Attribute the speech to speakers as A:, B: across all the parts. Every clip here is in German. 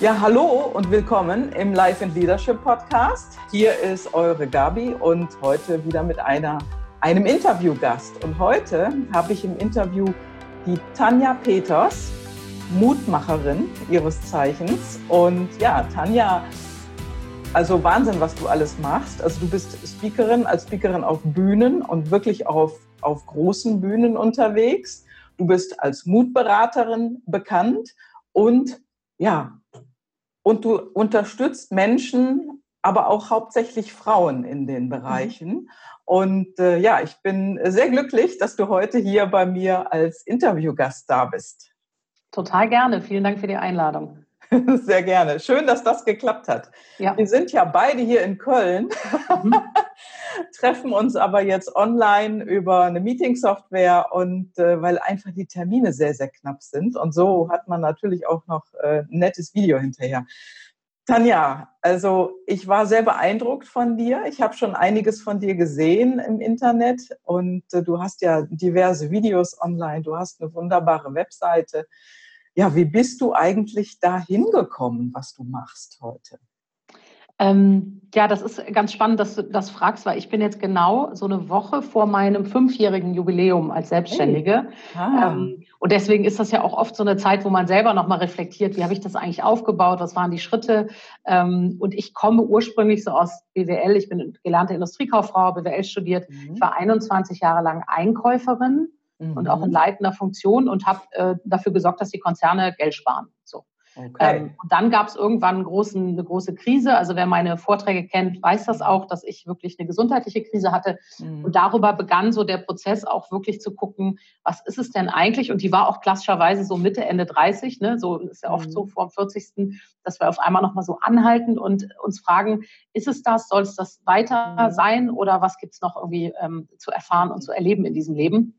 A: Ja, hallo und willkommen im Life and Leadership Podcast. Hier ist eure Gabi und heute wieder mit einer, einem Interviewgast. Und heute habe ich im Interview die Tanja Peters, Mutmacherin ihres Zeichens. Und ja, Tanja, also Wahnsinn, was du alles machst. Also du bist Speakerin, als Speakerin auf Bühnen und wirklich auf, auf großen Bühnen unterwegs. Du bist als Mutberaterin bekannt und ja, und du unterstützt Menschen, aber auch hauptsächlich Frauen in den mhm. Bereichen. Mhm. Und äh, ja, ich bin sehr glücklich, dass du heute hier bei mir als Interviewgast da bist.
B: Total gerne. Vielen Dank für die Einladung.
A: Sehr gerne. Schön, dass das geklappt hat. Ja. Wir sind ja beide hier in Köln, mhm. treffen uns aber jetzt online über eine Meeting-Software und äh, weil einfach die Termine sehr, sehr knapp sind. Und so hat man natürlich auch noch äh, ein nettes Video hinterher. Tanja, also ich war sehr beeindruckt von dir. Ich habe schon einiges von dir gesehen im Internet und äh, du hast ja diverse Videos online. Du hast eine wunderbare Webseite ja, wie bist du eigentlich da hingekommen, was du machst heute?
B: Ähm, ja, das ist ganz spannend, dass du das fragst, weil ich bin jetzt genau so eine Woche vor meinem fünfjährigen Jubiläum als Selbstständige. Hey. Ah. Ähm, und deswegen ist das ja auch oft so eine Zeit, wo man selber nochmal reflektiert, wie habe ich das eigentlich aufgebaut, was waren die Schritte. Ähm, und ich komme ursprünglich so aus BWL, ich bin gelernte Industriekauffrau, BWL studiert. Mhm. Ich war 21 Jahre lang Einkäuferin mhm. und auch in mhm. leitender Funktion und habe äh, dafür gesorgt, dass die Konzerne Geld sparen. So. Okay. Ähm, und dann gab es irgendwann großen, eine große Krise. Also wer meine Vorträge kennt, weiß das auch, dass ich wirklich eine gesundheitliche Krise hatte. Mhm. Und darüber begann so der Prozess auch wirklich zu gucken, was ist es denn eigentlich? Und die war auch klassischerweise so Mitte, Ende 30, ne? so ist ja oft mhm. so vor dem 40. dass wir auf einmal nochmal so anhalten und uns fragen, ist es das, soll es das weiter mhm. sein oder was gibt es noch irgendwie ähm, zu erfahren und zu erleben in diesem Leben?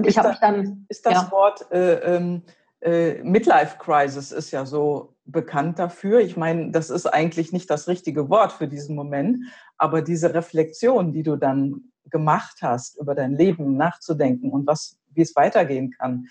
A: Und ich habe mich dann. Ist das ja. Wort äh, ähm, äh, Midlife Crisis ist ja so bekannt dafür. Ich meine, das ist eigentlich nicht das richtige Wort für diesen Moment, aber diese Reflexion, die du dann gemacht hast, über dein Leben nachzudenken und was, wie es weitergehen kann,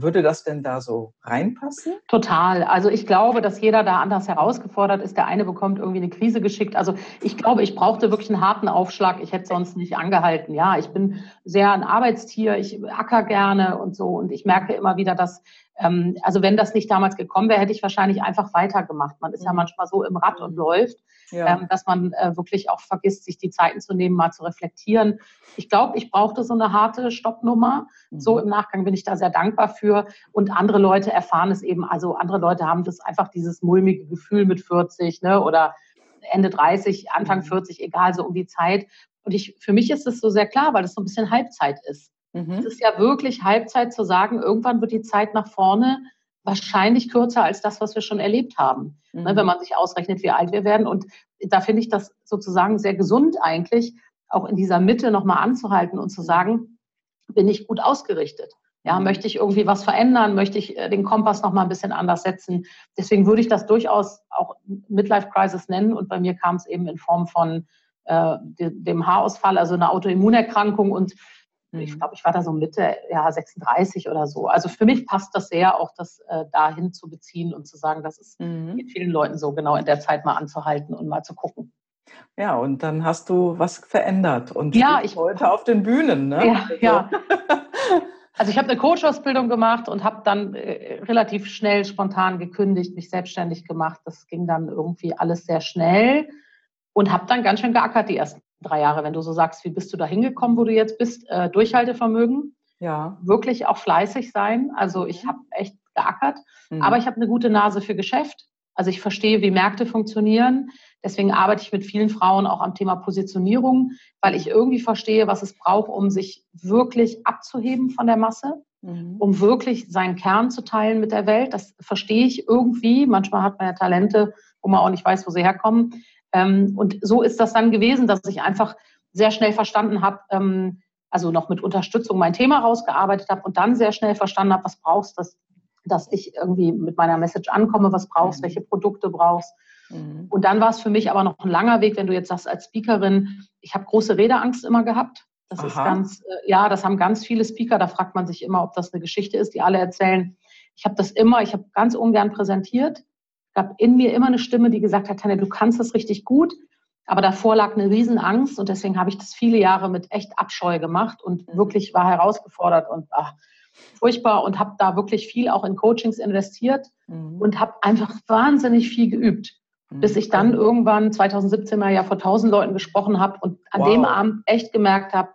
A: würde das denn da so reinpassen?
B: Total. Also ich glaube, dass jeder da anders herausgefordert ist. Der eine bekommt irgendwie eine Krise geschickt. Also ich glaube, ich brauchte wirklich einen harten Aufschlag. Ich hätte sonst nicht angehalten. Ja, ich bin sehr ein Arbeitstier. Ich acker gerne und so. Und ich merke immer wieder, dass ähm, also wenn das nicht damals gekommen wäre, hätte ich wahrscheinlich einfach weitergemacht. Man ist ja mhm. manchmal so im Rad und läuft, ja. ähm, dass man äh, wirklich auch vergisst, sich die Zeiten zu nehmen, mal zu reflektieren. Ich glaube, ich brauchte so eine harte Stoppnummer. Mhm. So im Nachgang bin ich da sehr dankbar für. Und andere Leute erfahren es eben, also andere Leute haben das einfach dieses mulmige Gefühl mit 40 ne, oder Ende 30, Anfang 40, mhm. egal, so um die Zeit. Und ich, für mich ist es so sehr klar, weil es so ein bisschen Halbzeit ist. Mhm. Es ist ja wirklich Halbzeit zu sagen, irgendwann wird die Zeit nach vorne wahrscheinlich kürzer als das, was wir schon erlebt haben, ne, mhm. wenn man sich ausrechnet, wie alt wir werden. Und da finde ich das sozusagen sehr gesund eigentlich, auch in dieser Mitte nochmal anzuhalten und zu sagen, bin ich gut ausgerichtet? Ja, mhm. möchte ich irgendwie was verändern? Möchte ich äh, den Kompass nochmal ein bisschen anders setzen? Deswegen würde ich das durchaus auch Midlife Crisis nennen. Und bei mir kam es eben in Form von äh, dem Haarausfall, also einer Autoimmunerkrankung und ich mhm. glaube, ich war da so Mitte, ja, 36 oder so. Also für mich passt das sehr, auch das äh, dahin zu beziehen und zu sagen, das ist mhm. mit vielen Leuten so genau in der Zeit mal anzuhalten und mal zu gucken.
A: Ja, und dann hast du was verändert und ja, ich heute auf den Bühnen, ne?
B: Ja, also. ja. Also ich habe eine Coach-Ausbildung gemacht und habe dann äh, relativ schnell spontan gekündigt, mich selbstständig gemacht. Das ging dann irgendwie alles sehr schnell und habe dann ganz schön geackert die ersten drei Jahre, wenn du so sagst, wie bist du da hingekommen, wo du jetzt bist? Äh, Durchhaltevermögen. Ja. Wirklich auch fleißig sein. Also ich mhm. habe echt geackert, mhm. aber ich habe eine gute Nase für Geschäft. Also ich verstehe, wie Märkte funktionieren. Deswegen arbeite ich mit vielen Frauen auch am Thema Positionierung, weil ich irgendwie verstehe, was es braucht, um sich wirklich abzuheben von der Masse, mhm. um wirklich seinen Kern zu teilen mit der Welt. Das verstehe ich irgendwie. Manchmal hat man ja Talente, wo man auch nicht weiß, wo sie herkommen. Ähm, und so ist das dann gewesen, dass ich einfach sehr schnell verstanden habe, ähm, also noch mit Unterstützung mein Thema rausgearbeitet habe und dann sehr schnell verstanden habe, was brauchst, dass, dass ich irgendwie mit meiner Message ankomme, was brauchst, mhm. welche Produkte brauchst. Mhm. Und dann war es für mich aber noch ein langer Weg, wenn du jetzt sagst, als Speakerin, ich habe große Redeangst immer gehabt. Das Aha. ist ganz, äh, ja, das haben ganz viele Speaker, da fragt man sich immer, ob das eine Geschichte ist, die alle erzählen. Ich habe das immer, ich habe ganz ungern präsentiert gab in mir immer eine Stimme, die gesagt hat, Tanja, du kannst das richtig gut. Aber davor lag eine Riesenangst und deswegen habe ich das viele Jahre mit echt Abscheu gemacht und mhm. wirklich war herausgefordert und ach, furchtbar und habe da wirklich viel auch in Coachings investiert mhm. und habe einfach wahnsinnig viel geübt, mhm. bis ich dann irgendwann 2017 mal ja vor 1000 Leuten gesprochen habe und an wow. dem Abend echt gemerkt habe,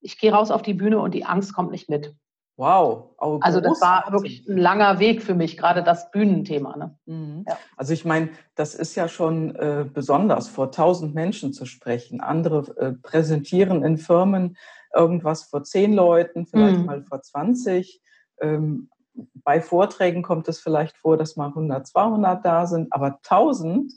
B: ich gehe raus auf die Bühne und die Angst kommt nicht mit.
A: Wow.
B: also das war wirklich ein langer Weg für mich, gerade das Bühnenthema. Ne?
A: Mhm. Ja. Also ich meine, das ist ja schon äh, besonders, vor tausend Menschen zu sprechen. Andere äh, präsentieren in Firmen irgendwas vor zehn Leuten, vielleicht mhm. mal vor 20. Ähm, bei Vorträgen kommt es vielleicht vor, dass mal 100, 200 da sind, aber 1000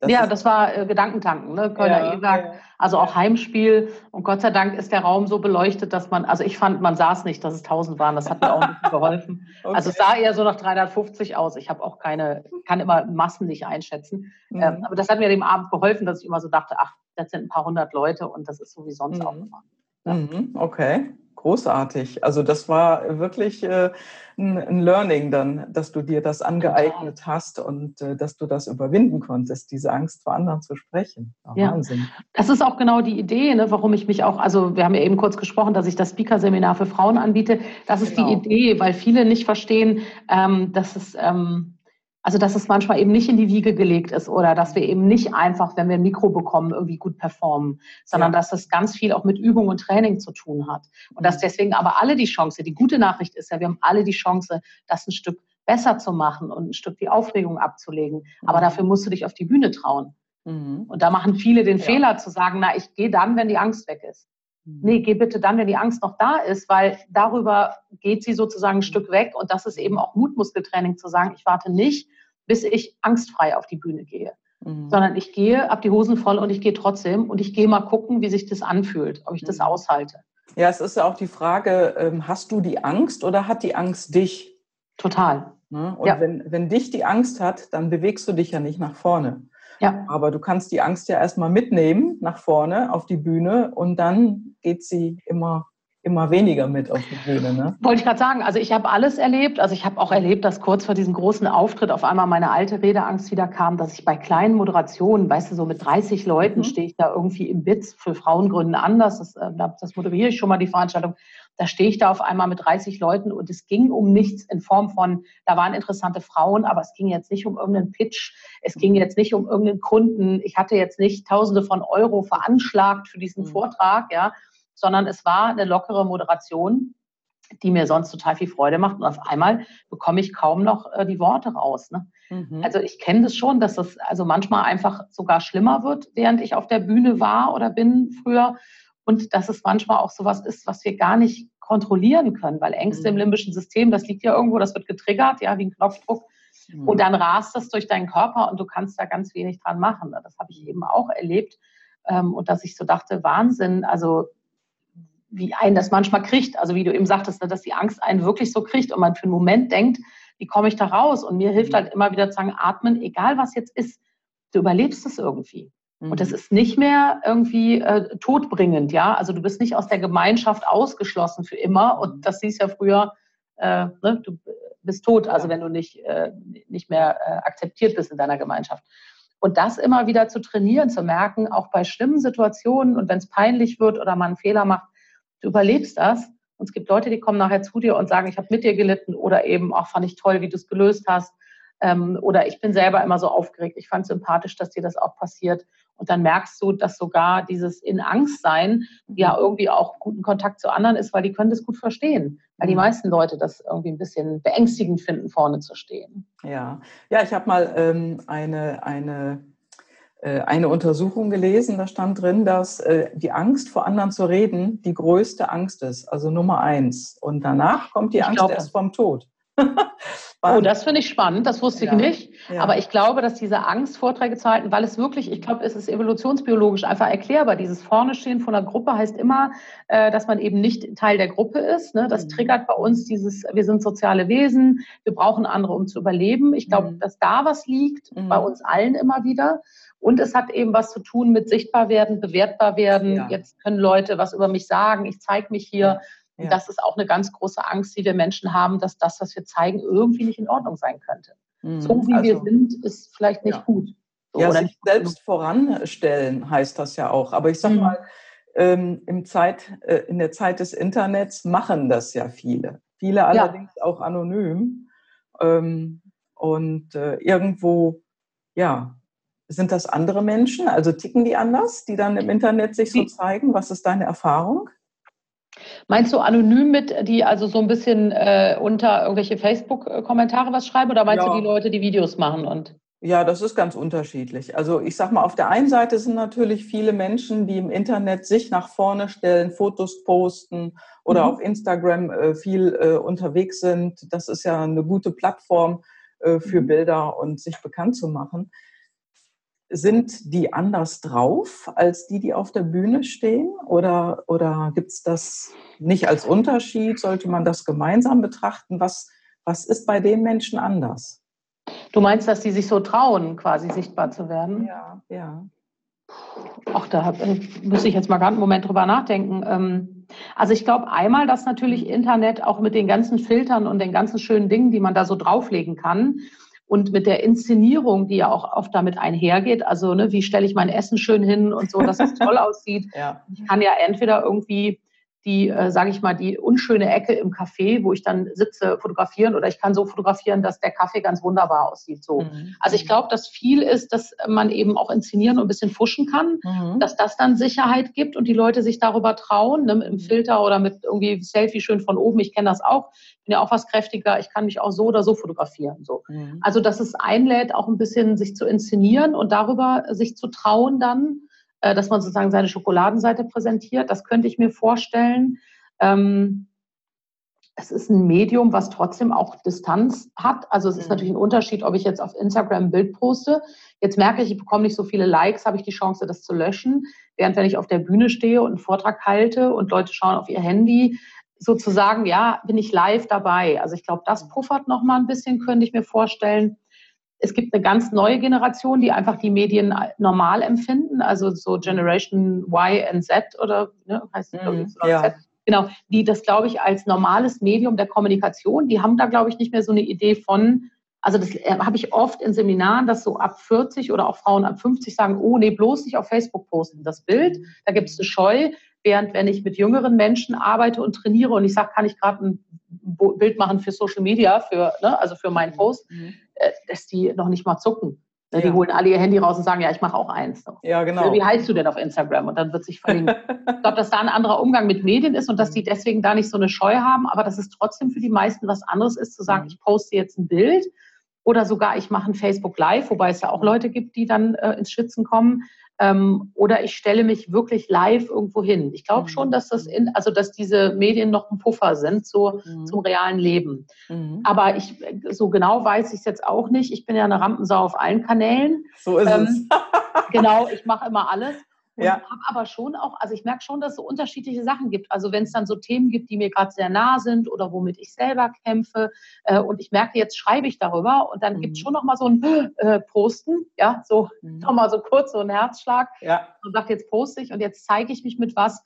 B: das ja, das war äh, Gedankentanken, ne? Kölner ja, E-Werk, ja, also auch Heimspiel. Und Gott sei Dank ist der Raum so beleuchtet, dass man, also ich fand, man es nicht, dass es 1000 waren. Das hat mir auch nicht geholfen. okay. Also es sah eher so nach 350 aus. Ich habe auch keine, kann immer Massen nicht einschätzen. Mhm. Ähm, aber das hat mir dem Abend geholfen, dass ich immer so dachte, ach, das sind ein paar hundert Leute und das ist so wie sonst mhm. auch immer.
A: Ja. Mhm, okay. Großartig. Also das war wirklich äh, ein, ein, Learning dann, dass du dir das angeeignet hast und äh, dass du das überwinden konntest, diese Angst vor anderen zu sprechen.
B: Ja, Wahnsinn. Das ist auch genau die Idee, ne, warum ich mich auch, also wir haben ja eben kurz gesprochen, dass ich das Speaker-Seminar für Frauen anbiete. Das ist genau. die Idee, weil viele nicht verstehen, ähm, dass es ähm, also, dass es manchmal eben nicht in die Wiege gelegt ist oder dass wir eben nicht einfach, wenn wir ein Mikro bekommen, irgendwie gut performen, sondern ja. dass es ganz viel auch mit Übung und Training zu tun hat. Und dass mhm. deswegen aber alle die Chance, die gute Nachricht ist ja, wir haben alle die Chance, das ein Stück besser zu machen und ein Stück die Aufregung abzulegen. Aber mhm. dafür musst du dich auf die Bühne trauen. Mhm. Und da machen viele den ja. Fehler zu sagen, na, ich gehe dann, wenn die Angst weg ist. Mhm. Nee, geh bitte dann, wenn die Angst noch da ist, weil darüber geht sie sozusagen ein Stück weg. Und das ist eben auch Mutmuskeltraining zu sagen, ich warte nicht, bis ich angstfrei auf die Bühne gehe. Mhm. Sondern ich gehe, habe die Hosen voll und ich gehe trotzdem und ich gehe mal gucken, wie sich das anfühlt, ob ich das mhm. aushalte.
A: Ja, es ist ja auch die Frage, ähm, hast du die Angst oder hat die Angst dich?
B: Total.
A: Ne? Und ja. wenn, wenn dich die Angst hat, dann bewegst du dich ja nicht nach vorne. Ja. Aber du kannst die Angst ja erstmal mitnehmen nach vorne auf die Bühne und dann geht sie immer immer weniger mit auf die Bühne. Ne?
B: Wollte ich gerade sagen, also ich habe alles erlebt. Also ich habe auch erlebt, dass kurz vor diesem großen Auftritt auf einmal meine alte Redeangst wieder kam, dass ich bei kleinen Moderationen, weißt du, so mit 30 Leuten mhm. stehe ich da irgendwie im Witz für Frauengründen anders. Das, äh, das moderiere ich schon mal die Veranstaltung. Da stehe ich da auf einmal mit 30 Leuten und es ging um nichts in Form von, da waren interessante Frauen, aber es ging jetzt nicht um irgendeinen Pitch, es ging jetzt nicht um irgendeinen Kunden. Ich hatte jetzt nicht Tausende von Euro veranschlagt für diesen mhm. Vortrag, ja, sondern es war eine lockere Moderation, die mir sonst total viel Freude macht. Und auf einmal bekomme ich kaum noch äh, die Worte raus. Ne? Mhm. Also ich kenne das schon, dass das also manchmal einfach sogar schlimmer wird, während ich auf der Bühne war oder bin früher. Und dass es manchmal auch sowas ist, was wir gar nicht kontrollieren können, weil Ängste mhm. im limbischen System, das liegt ja irgendwo, das wird getriggert, ja, wie ein Knopfdruck. Mhm. Und dann rast das durch deinen Körper und du kannst da ganz wenig dran machen. Das habe ich eben auch erlebt. Ähm, und dass ich so dachte, Wahnsinn, also wie einen das manchmal kriegt. Also wie du eben sagtest, ne, dass die Angst einen wirklich so kriegt und man für einen Moment denkt, wie komme ich da raus? Und mir hilft mhm. halt immer wieder zu sagen, atmen, egal was jetzt ist, du überlebst es irgendwie. Und das mhm. ist nicht mehr irgendwie äh, todbringend, ja. Also du bist nicht aus der Gemeinschaft ausgeschlossen für immer. Und mhm. das hieß ja früher, äh, ne, du bist tot, also wenn du nicht, äh, nicht mehr äh, akzeptiert bist in deiner Gemeinschaft. Und das immer wieder zu trainieren, zu merken, auch bei schlimmen Situationen und wenn es peinlich wird oder man einen Fehler macht, du überlebst das. Und es gibt Leute, die kommen nachher zu dir und sagen, ich habe mit dir gelitten oder eben auch fand ich toll, wie du es gelöst hast. Ähm, oder ich bin selber immer so aufgeregt. Ich fand sympathisch, dass dir das auch passiert. Und dann merkst du, dass sogar dieses in Angst sein ja irgendwie auch guten Kontakt zu anderen ist, weil die können das gut verstehen. Weil die mhm. meisten Leute das irgendwie ein bisschen beängstigend finden, vorne zu stehen.
A: Ja, ja, ich habe mal ähm, eine, eine eine Untersuchung gelesen, da stand drin, dass äh, die Angst vor anderen zu reden die größte Angst ist, also Nummer eins. Und danach kommt die ich Angst glaube. erst vom Tod.
B: oh, das finde ich spannend, das wusste ja. ich nicht. Ja. Aber ich glaube, dass diese Angst, Vorträge zu halten, weil es wirklich, ich glaube, es ist evolutionsbiologisch einfach erklärbar. Dieses Vorne-Stehen von einer Gruppe heißt immer, äh, dass man eben nicht Teil der Gruppe ist. Ne? Das mhm. triggert bei uns dieses, wir sind soziale Wesen, wir brauchen andere, um zu überleben. Ich glaube, mhm. dass da was liegt, mhm. bei uns allen immer wieder. Und es hat eben was zu tun mit sichtbar werden, bewertbar werden. Ja. Jetzt können Leute was über mich sagen, ich zeige mich hier. Ja. Und das ist auch eine ganz große Angst, die wir Menschen haben, dass das, was wir zeigen, irgendwie nicht in Ordnung sein könnte. Mhm. So wie also, wir sind, ist vielleicht nicht ja. gut.
A: So, ja, sich selbst voranstellen heißt das ja auch. Aber ich sag mhm. mal, ähm, im Zeit, äh, in der Zeit des Internets machen das ja viele. Viele allerdings ja. auch anonym. Ähm, und äh, irgendwo, ja, sind das andere Menschen? Also ticken die anders, die dann im Internet sich so zeigen? Was ist deine Erfahrung?
B: Meinst du anonym mit, die also so ein bisschen äh, unter irgendwelche Facebook-Kommentare was schreiben oder meinst ja. du die Leute, die Videos machen und?
A: Ja, das ist ganz unterschiedlich. Also ich sag mal, auf der einen Seite sind natürlich viele Menschen, die im Internet sich nach vorne stellen, Fotos posten oder mhm. auf Instagram äh, viel äh, unterwegs sind. Das ist ja eine gute Plattform äh, für mhm. Bilder und sich bekannt zu machen. Sind die anders drauf als die, die auf der Bühne stehen? Oder, oder gibt es das nicht als Unterschied? Sollte man das gemeinsam betrachten? Was, was ist bei den Menschen anders?
B: Du meinst, dass die sich so trauen, quasi sichtbar zu werden?
A: Ja, ja.
B: Ach, da äh, müsste ich jetzt mal gerade einen Moment drüber nachdenken. Ähm, also ich glaube einmal, dass natürlich Internet auch mit den ganzen Filtern und den ganzen schönen Dingen, die man da so drauflegen kann, und mit der Inszenierung, die ja auch oft damit einhergeht, also ne, wie stelle ich mein Essen schön hin und so, dass es toll aussieht. Ja. Ich kann ja entweder irgendwie die, äh, sage ich mal, die unschöne Ecke im Café, wo ich dann sitze, fotografieren oder ich kann so fotografieren, dass der Kaffee ganz wunderbar aussieht. So. Mhm. Also ich glaube, dass viel ist, dass man eben auch inszenieren und ein bisschen fuschen kann, mhm. dass das dann Sicherheit gibt und die Leute sich darüber trauen, ne, mit einem Filter oder mit irgendwie Selfie schön von oben. Ich kenne das auch. Bin ja auch was kräftiger. Ich kann mich auch so oder so fotografieren. So. Mhm. Also dass es einlädt, auch ein bisschen sich zu inszenieren und darüber sich zu trauen dann äh, dass man sozusagen seine Schokoladenseite präsentiert. Das könnte ich mir vorstellen. Ähm, es ist ein Medium, was trotzdem auch Distanz hat. Also es ist mhm. natürlich ein Unterschied, ob ich jetzt auf Instagram ein Bild poste. Jetzt merke ich, ich bekomme nicht so viele Likes, habe ich die Chance, das zu löschen. Während wenn ich auf der Bühne stehe und einen Vortrag halte und Leute schauen auf ihr Handy, sozusagen, ja, bin ich live dabei. Also ich glaube, das puffert noch mal ein bisschen, könnte ich mir vorstellen. Es gibt eine ganz neue Generation, die einfach die Medien normal empfinden, also so Generation Y und Z oder ne, heißt es, mhm, ja. Z. Genau, die das, glaube ich, als normales Medium der Kommunikation, die haben da, glaube ich, nicht mehr so eine Idee von, also das äh, habe ich oft in Seminaren, dass so ab 40 oder auch Frauen ab 50 sagen, oh nee, bloß nicht auf Facebook posten, das Bild, da gibt es eine Scheu, während wenn ich mit jüngeren Menschen arbeite und trainiere und ich sage, kann ich gerade ein Bild machen für Social Media, für, ne, also für meinen mhm. Post, mhm. Äh, dass die noch nicht mal zucken. Ne, ja. Die holen alle ihr Handy raus und sagen, ja, ich mache auch eins.
A: Ja, genau.
B: Wie heißt du denn auf Instagram? Und dann wird sich verlinkt. ich glaube, dass da ein anderer Umgang mit Medien ist und dass die deswegen da nicht so eine Scheu haben, aber dass es trotzdem für die meisten was anderes ist, zu sagen, mhm. ich poste jetzt ein Bild oder sogar ich mache ein Facebook Live, wobei es ja auch Leute gibt, die dann äh, ins Schwitzen kommen. Ähm, oder ich stelle mich wirklich live irgendwo hin. Ich glaube mhm. schon, dass das in, also dass diese Medien noch ein Puffer sind so, mhm. zum realen Leben. Mhm. Aber ich so genau weiß ich es jetzt auch nicht. Ich bin ja eine Rampensau auf allen Kanälen.
A: So ist ähm, es.
B: genau, ich mache immer alles. Und ja. habe aber schon auch, also ich merke schon, dass es so unterschiedliche Sachen gibt. Also wenn es dann so Themen gibt, die mir gerade sehr nah sind oder womit ich selber kämpfe äh, und ich merke, jetzt schreibe ich darüber und dann mhm. gibt es schon nochmal so ein äh, Posten, ja, so mhm. nochmal so kurz, so ein Herzschlag ja. und sagt, jetzt poste ich und jetzt zeige ich mich mit was,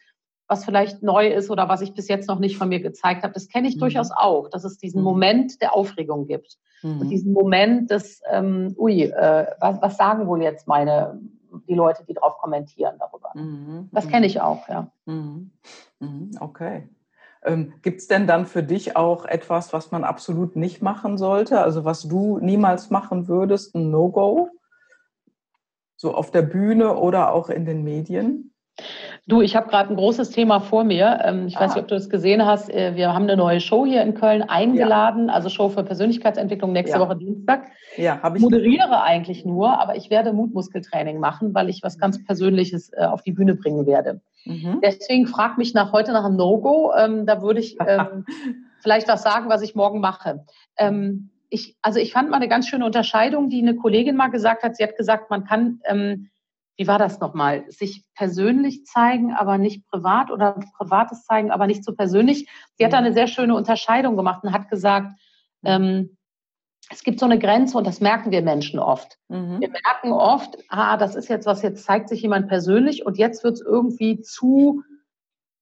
B: was vielleicht neu ist oder was ich bis jetzt noch nicht von mir gezeigt habe. Das kenne ich mhm. durchaus auch, dass es diesen mhm. Moment der Aufregung gibt. Und mhm. diesen Moment des, ähm, ui, äh, was, was sagen wohl jetzt meine die Leute, die drauf kommentieren darüber. Mhm. Das kenne ich auch, ja.
A: Mhm. mhm. Okay. Ähm, Gibt es denn dann für dich auch etwas, was man absolut nicht machen sollte? Also was du niemals machen würdest, ein No-Go? So auf der Bühne oder auch in den Medien?
B: Du, ich habe gerade ein großes Thema vor mir. Ähm, ich ah. weiß nicht, ob du das gesehen hast. Äh, wir haben eine neue Show hier in Köln eingeladen, ja. also Show für Persönlichkeitsentwicklung nächste ja. Woche Dienstag. Ja, habe ich. Moderiere eigentlich nur, aber ich werde Mutmuskeltraining machen, weil ich was ganz Persönliches äh, auf die Bühne bringen werde. Mhm. Deswegen frag mich nach heute nach einem No-Go. Ähm, da würde ich ähm, vielleicht was sagen, was ich morgen mache. ich, also ich fand mal eine ganz schöne Unterscheidung, die eine Kollegin mal gesagt hat. Sie hat gesagt, man kann wie war das nochmal? Sich persönlich zeigen, aber nicht privat oder privates zeigen, aber nicht so persönlich. Sie hat da eine sehr schöne Unterscheidung gemacht und hat gesagt, ähm, es gibt so eine Grenze und das merken wir Menschen oft. Mhm. Wir merken oft, ah, das ist jetzt was, jetzt zeigt sich jemand persönlich und jetzt wird es irgendwie zu,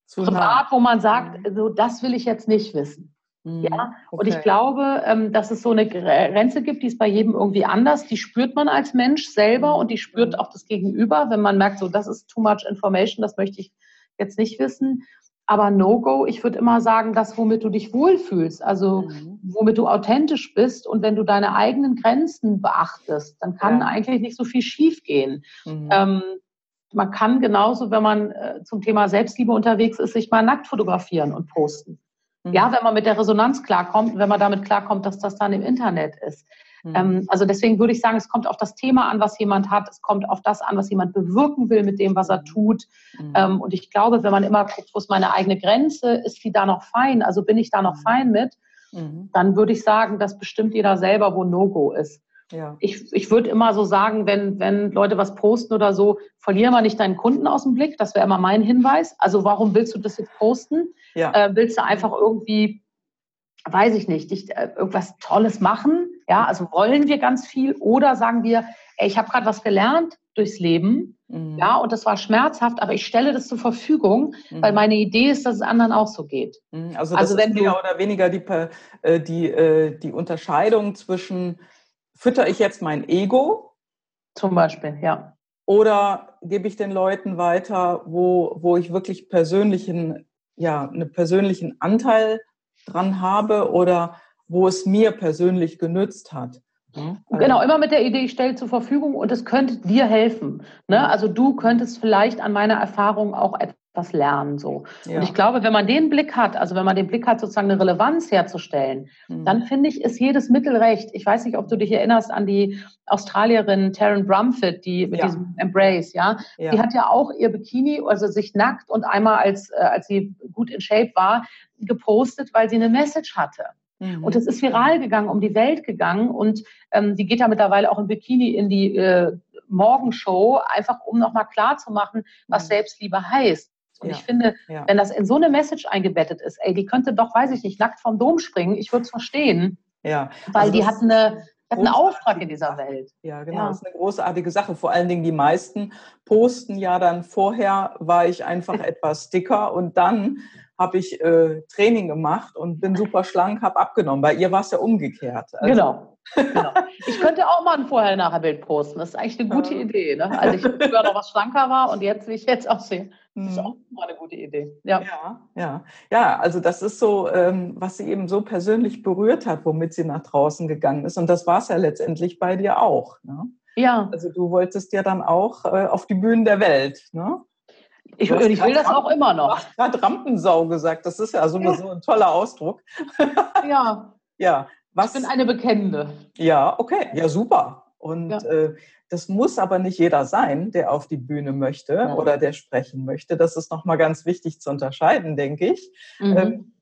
B: zu privat, nah. wo man sagt, mhm. so, das will ich jetzt nicht wissen. Mhm. Ja, okay. und ich glaube, ähm, dass es so eine Grenze gibt, die ist bei jedem irgendwie anders. Die spürt man als Mensch selber und die spürt mhm. auch das Gegenüber, wenn man merkt, so, das ist too much information, das möchte ich jetzt nicht wissen. Aber No-Go, ich würde immer sagen, das, womit du dich wohlfühlst, also mhm. womit du authentisch bist und wenn du deine eigenen Grenzen beachtest, dann kann ja. eigentlich nicht so viel schiefgehen. Mhm. Ähm, man kann genauso, wenn man äh, zum Thema Selbstliebe unterwegs ist, sich mal nackt fotografieren und posten. Mhm. Ja, wenn man mit der Resonanz klarkommt, wenn man damit klarkommt, dass das dann im Internet ist. Mhm. Ähm, also deswegen würde ich sagen, es kommt auf das Thema an, was jemand hat. Es kommt auf das an, was jemand bewirken will mit dem, was er tut. Mhm. Ähm, und ich glaube, wenn man immer guckt, wo ist meine eigene Grenze, ist die da noch fein? Also bin ich da noch mhm. fein mit? Mhm. Dann würde ich sagen, das bestimmt jeder selber, wo No-Go ist. Ja. Ich, ich würde immer so sagen, wenn, wenn Leute was posten oder so, verliere mal nicht deinen Kunden aus dem Blick. Das wäre immer mein Hinweis. Also warum willst du das jetzt posten? Ja. Äh, willst du einfach irgendwie, weiß ich nicht, dich, äh, irgendwas Tolles machen? Ja, also wollen wir ganz viel oder sagen wir, ey, ich habe gerade was gelernt durchs Leben, mhm. ja, und das war schmerzhaft, aber ich stelle das zur Verfügung, mhm. weil meine Idee ist, dass es anderen auch so geht.
A: Mhm. Also, also wenn ist mehr oder weniger die, äh, die, äh, die Unterscheidung zwischen fütter ich jetzt mein Ego?
B: Zum Beispiel, ja.
A: Oder gebe ich den Leuten weiter, wo, wo ich wirklich persönlichen, ja, einen persönlichen Anteil dran habe oder wo es mir persönlich genützt hat?
B: Also genau, immer mit der Idee, ich stelle zur Verfügung und es könnte dir helfen. Ne? Also du könntest vielleicht an meiner Erfahrung auch etwas was lernen. So. Ja. Und ich glaube, wenn man den Blick hat, also wenn man den Blick hat, sozusagen eine Relevanz herzustellen, mhm. dann finde ich, ist jedes Mittel recht. Ich weiß nicht, ob du dich erinnerst an die Australierin Taryn Brumfitt, die mit ja. diesem Embrace, ja? ja? Die hat ja auch ihr Bikini, also sich nackt und einmal als, äh, als sie gut in Shape war, gepostet, weil sie eine Message hatte. Mhm. Und es ist viral gegangen, um die Welt gegangen. Und ähm, die geht da mittlerweile auch im Bikini in die äh, Morgenshow, einfach um nochmal klarzumachen, was mhm. Selbstliebe heißt. Und ja. ich finde, ja. wenn das in so eine Message eingebettet ist, ey, die könnte doch, weiß ich nicht, nackt vom Dom springen, ich würde es verstehen. Ja. Weil also die hat eine, hat einen Auftrag in dieser Welt.
A: Ja, genau. Ja. Das ist eine großartige Sache. Vor allen Dingen die meisten posten ja dann vorher, war ich einfach etwas dicker und dann habe ich äh, Training gemacht und bin super schlank, habe abgenommen. Bei ihr war es ja umgekehrt.
B: Also, genau. genau. Ich könnte auch mal ein Vorher-Nachher-Bild posten. Das ist eigentlich eine gute Idee. Ne? Als ich früher noch was schlanker war und jetzt, wie ich jetzt aussehe. Das ist mhm. auch mal eine gute Idee.
A: Ja, ja, ja. ja also das ist so, ähm, was sie eben so persönlich berührt hat, womit sie nach draußen gegangen ist. Und das war es ja letztendlich bei dir auch. Ne? Ja. Also du wolltest ja dann auch äh, auf die Bühnen der Welt. Ne?
B: Ich, ich will das auch immer noch. Du
A: hast gerade Rampensau gesagt. Das ist ja sowieso ja. ein toller Ausdruck.
B: Ja. ja. Was? Ich bin eine Bekennende.
A: Ja, okay. Ja, super. Und ja. Äh, das muss aber nicht jeder sein, der auf die Bühne möchte ja. oder der sprechen möchte. Das ist nochmal ganz wichtig zu unterscheiden, denke ich. Mhm. Ähm,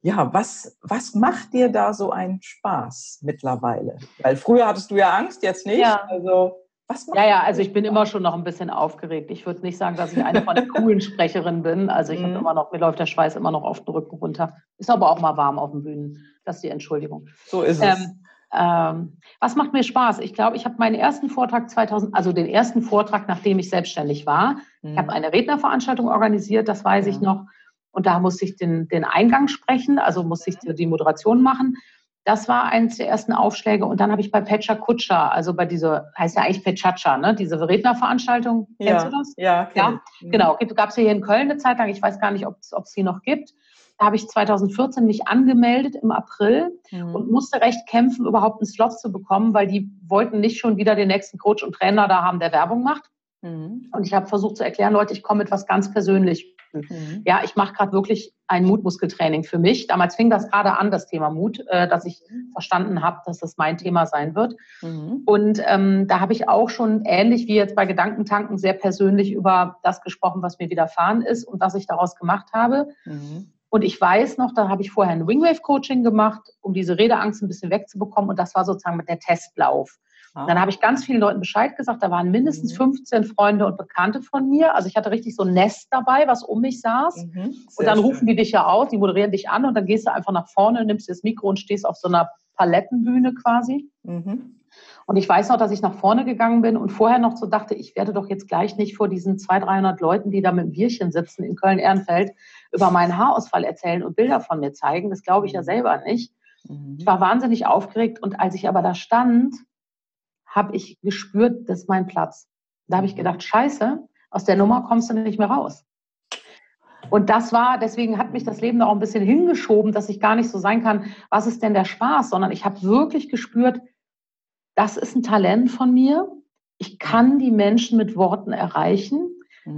A: ja, was, was macht dir da so einen Spaß mittlerweile? Weil früher hattest du ja Angst, jetzt nicht. Ja. Also,
B: was macht ja, ja, also ich bin immer schon noch ein bisschen aufgeregt. Ich würde nicht sagen, dass ich eine von den coolen Sprecherinnen bin. Also ich mhm. habe immer noch, mir läuft der Schweiß immer noch auf den Rücken runter. Ist aber auch mal warm auf den Bühnen. Das ist die Entschuldigung.
A: So ist es. Ähm,
B: ähm, was macht mir Spaß? Ich glaube, ich habe meinen ersten Vortrag 2000, also den ersten Vortrag, nachdem ich selbstständig war. Mhm. Ich habe eine Rednerveranstaltung organisiert, das weiß ja. ich noch. Und da musste ich den, den Eingang sprechen, also musste ich die Moderation machen. Das war eines der ersten Aufschläge. Und dann habe ich bei Pecha Kutscher, also bei dieser, heißt ja eigentlich Pechacha, ne? diese Rednerveranstaltung. Ja, Kennst du das?
A: Ja,
B: ja. Mhm. Genau. Gab es hier in Köln eine Zeit lang. Ich weiß gar nicht, ob es sie noch gibt. Da habe ich 2014 mich angemeldet im April mhm. und musste recht kämpfen, überhaupt einen Slot zu bekommen, weil die wollten nicht schon wieder den nächsten Coach und Trainer da haben, der Werbung macht. Mhm. Und ich habe versucht zu erklären, Leute, ich komme mit was ganz Persönlich. Mhm. Ja, ich mache gerade wirklich ein Mutmuskeltraining für mich. Damals fing das gerade an, das Thema Mut, äh, dass ich verstanden habe, dass das mein Thema sein wird. Mhm. Und ähm, da habe ich auch schon ähnlich wie jetzt bei Gedankentanken sehr persönlich über das gesprochen, was mir widerfahren ist und was ich daraus gemacht habe. Mhm. Und ich weiß noch, da habe ich vorher ein Wingwave-Coaching gemacht, um diese Redeangst ein bisschen wegzubekommen. Und das war sozusagen mit der Testlauf. Ah. Dann habe ich ganz vielen Leuten Bescheid gesagt. Da waren mindestens 15 mhm. Freunde und Bekannte von mir. Also ich hatte richtig so ein Nest dabei, was um mich saß. Mhm, und dann rufen die dich ja aus, die moderieren dich an und dann gehst du einfach nach vorne, nimmst das Mikro und stehst auf so einer Palettenbühne quasi. Mhm. Und ich weiß noch, dass ich nach vorne gegangen bin und vorher noch so dachte, ich werde doch jetzt gleich nicht vor diesen 200, 300 Leuten, die da mit dem Bierchen sitzen in Köln-Ehrenfeld, über meinen Haarausfall erzählen und Bilder von mir zeigen. Das glaube ich ja mhm. selber nicht. Mhm. Ich war wahnsinnig aufgeregt und als ich aber da stand, habe ich gespürt, das ist mein Platz. Da habe ich mhm. gedacht, scheiße, aus der Nummer kommst du nicht mehr raus. Und das war, deswegen hat mich das Leben da auch ein bisschen hingeschoben, dass ich gar nicht so sein kann, was ist denn der Spaß, sondern ich habe wirklich gespürt, das ist ein Talent von mir. Ich kann die Menschen mit Worten erreichen.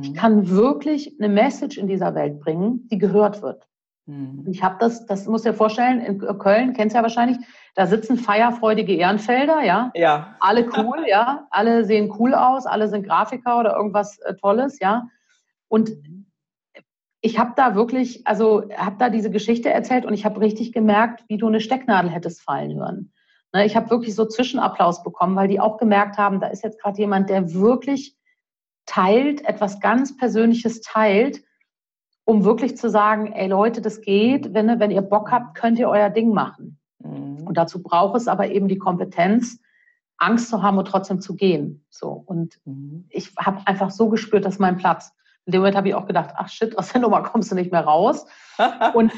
B: Ich mhm. kann wirklich eine Message in dieser Welt bringen, die gehört wird. Mhm. Ich habe das, das muss dir vorstellen, in Köln, kennst du ja wahrscheinlich, da sitzen feierfreudige Ehrenfelder, ja.
A: Ja.
B: Alle cool, ja. Alle sehen cool aus, alle sind Grafiker oder irgendwas äh, Tolles, ja. Und ich habe da wirklich, also habe da diese Geschichte erzählt und ich habe richtig gemerkt, wie du eine Stecknadel hättest fallen hören. Ne, ich habe wirklich so Zwischenapplaus bekommen, weil die auch gemerkt haben, da ist jetzt gerade jemand, der wirklich teilt, etwas ganz Persönliches teilt, um wirklich zu sagen, ey Leute, das geht, wenn, wenn ihr Bock habt, könnt ihr euer Ding machen. Mhm. Und dazu braucht es aber eben die Kompetenz, Angst zu haben und trotzdem zu gehen. So. Und mhm. ich habe einfach so gespürt, dass mein Platz. In dem Moment habe ich auch gedacht, ach shit, aus der Nummer kommst du nicht mehr raus. und,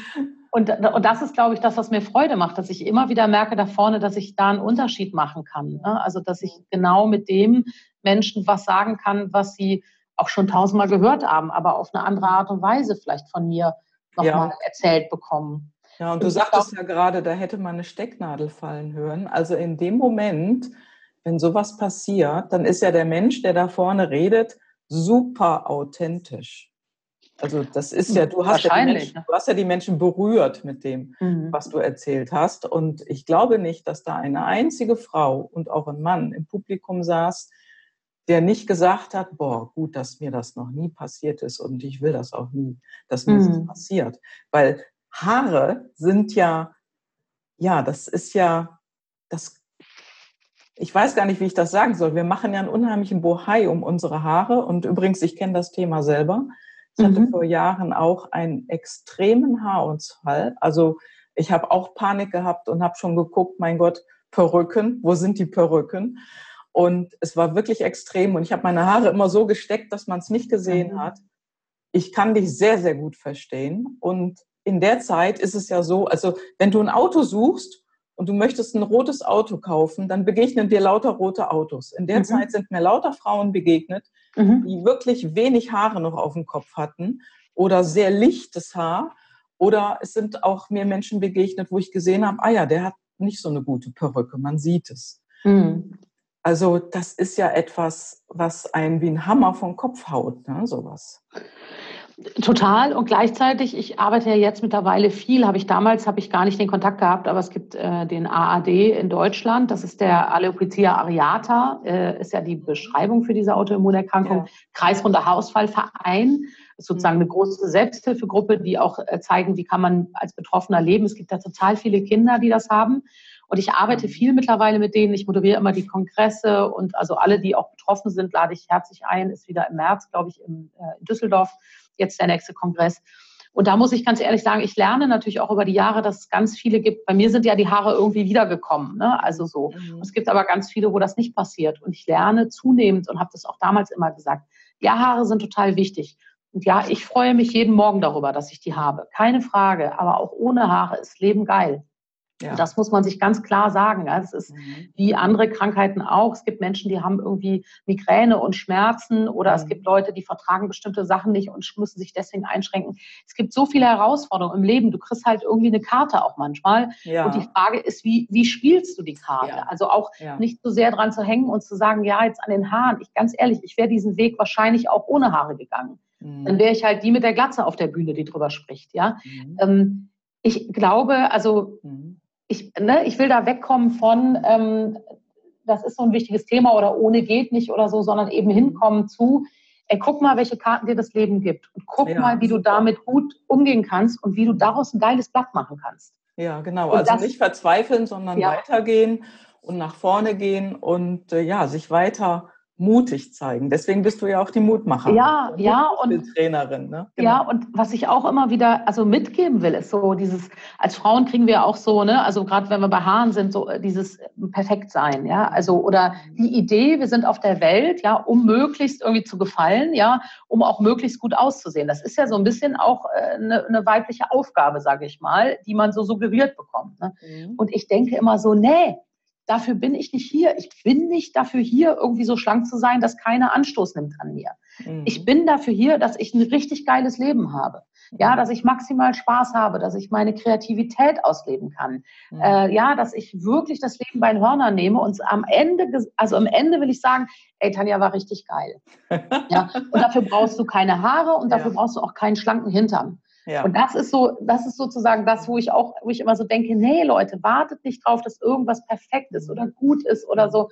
B: und, und das ist, glaube ich, das, was mir Freude macht, dass ich immer wieder merke da vorne, dass ich da einen Unterschied machen kann. Ne? Also, dass ich genau mit dem Menschen was sagen kann, was sie auch schon tausendmal gehört haben, aber auf eine andere Art und Weise vielleicht von mir nochmal ja. erzählt bekommen.
A: Ja, und du sagtest ja gerade, da hätte man eine Stecknadel fallen hören. Also in dem Moment, wenn sowas passiert, dann ist ja der Mensch, der da vorne redet, super authentisch. Also das ist ja, du hast ja, Menschen, ne? du hast ja die Menschen berührt mit dem, mhm. was du erzählt hast. Und ich glaube nicht, dass da eine einzige Frau und auch ein Mann im Publikum saß, der nicht gesagt hat, boah, gut, dass mir das noch nie passiert ist und ich will das auch nie, dass mir mhm. das passiert. Weil Haare sind ja, ja, das ist ja, das ich weiß gar nicht, wie ich das sagen soll. Wir machen ja einen unheimlichen Bohai um unsere Haare. Und übrigens, ich kenne das Thema selber. Ich hatte mhm. vor Jahren auch einen extremen Haarausfall. Also ich habe auch Panik gehabt und habe schon geguckt, mein Gott, Perücken, wo sind die Perücken? Und es war wirklich extrem. Und ich habe meine Haare immer so gesteckt, dass man es nicht gesehen mhm. hat. Ich kann dich sehr, sehr gut verstehen. Und in der Zeit ist es ja so, also wenn du ein Auto suchst und du möchtest ein rotes Auto kaufen, dann begegnen dir lauter rote Autos. In der mhm. Zeit sind mir lauter Frauen begegnet, mhm. die wirklich wenig Haare noch auf dem Kopf hatten oder sehr lichtes Haar. Oder es sind auch mir Menschen begegnet, wo ich gesehen habe, ah ja, der hat nicht so eine gute Perücke, man sieht es. Mhm. Also das ist ja etwas, was einen wie ein Hammer vom Kopf haut, ne, sowas.
B: Total und gleichzeitig, ich arbeite ja jetzt mittlerweile viel, habe ich damals, habe ich gar nicht den Kontakt gehabt, aber es gibt äh, den AAD in Deutschland, das ist der Alopecia areata, äh, ist ja die Beschreibung für diese Autoimmunerkrankung, ja. Kreisrunder Haarausfallverein, ist sozusagen eine große Selbsthilfegruppe, die auch äh, zeigen, wie kann man als Betroffener leben. Es gibt da total viele Kinder, die das haben. Und ich arbeite viel mittlerweile mit denen. Ich moderiere immer die Kongresse und also alle, die auch betroffen sind, lade ich herzlich ein. Ist wieder im März, glaube ich, in, äh, in Düsseldorf jetzt der nächste Kongress. Und da muss ich ganz ehrlich sagen, ich lerne natürlich auch über die Jahre, dass es ganz viele gibt. Bei mir sind ja die Haare irgendwie wiedergekommen, ne? also so. Mhm. Es gibt aber ganz viele, wo das nicht passiert. Und ich lerne zunehmend und habe das auch damals immer gesagt. Ja, Haare sind total wichtig. Und ja, ich freue mich jeden Morgen darüber, dass ich die habe. Keine Frage. Aber auch ohne Haare ist Leben geil. Ja. Das muss man sich ganz klar sagen. Es ist mhm. wie andere Krankheiten auch. Es gibt Menschen, die haben irgendwie Migräne und Schmerzen oder mhm. es gibt Leute, die vertragen bestimmte Sachen nicht und müssen sich deswegen einschränken. Es gibt so viele Herausforderungen im Leben. Du kriegst halt irgendwie eine Karte auch manchmal. Ja. Und die Frage ist, wie, wie spielst du die Karte? Ja. Also auch nicht so sehr dran zu hängen und zu sagen, ja, jetzt an den Haaren. Ich ganz ehrlich, ich wäre diesen Weg wahrscheinlich auch ohne Haare gegangen. Mhm. Dann wäre ich halt die mit der Glatze auf der Bühne, die drüber spricht. Ja. Mhm. Ähm, ich glaube, also mhm ich, ne, ich will da wegkommen von, ähm, das ist so ein wichtiges Thema oder ohne geht nicht oder so, sondern eben hinkommen zu, ey, guck mal, welche Karten dir das Leben gibt und guck ja, mal, wie super. du damit gut umgehen kannst und wie du daraus ein geiles Blatt machen kannst.
A: Ja, genau. Und also das, nicht verzweifeln, sondern ja. weitergehen und nach vorne gehen und äh, ja, sich weiter mutig zeigen. Deswegen bist du ja auch die Mutmacherin.
B: Ja, ja
A: und Trainerin. Ne?
B: Genau. Ja, und was ich auch immer wieder also mitgeben will, ist so dieses als Frauen kriegen wir auch so, ne, also gerade wenn wir bei Haaren sind, so äh, dieses Perfektsein, ja, also oder die Idee, wir sind auf der Welt, ja, um möglichst irgendwie zu gefallen, ja, um auch möglichst gut auszusehen. Das ist ja so ein bisschen auch eine, äh, eine weibliche Aufgabe, sage ich mal, die man so suggeriert bekommt. Ne? Mhm. Und ich denke immer so, nee, dafür bin ich nicht hier. Ich bin nicht dafür hier, irgendwie so schlank zu sein, dass keiner Anstoß nimmt an mir. Mhm. Ich bin dafür hier, dass ich ein richtig geiles Leben habe. Ja, mhm. dass ich maximal Spaß habe, dass ich meine Kreativität ausleben kann. Mhm. Äh, ja, dass ich wirklich das Leben bei den Hörnern nehme und am Ende, also am Ende will ich sagen, ey, Tanja war richtig geil. ja, und dafür brauchst du keine Haare und dafür ja. brauchst du auch keinen schlanken Hintern. Ja. Und das ist so, das ist sozusagen das, wo ich auch, wo ich immer so denke, nee, Leute, wartet nicht drauf, dass irgendwas perfekt ist oder gut ist oder so.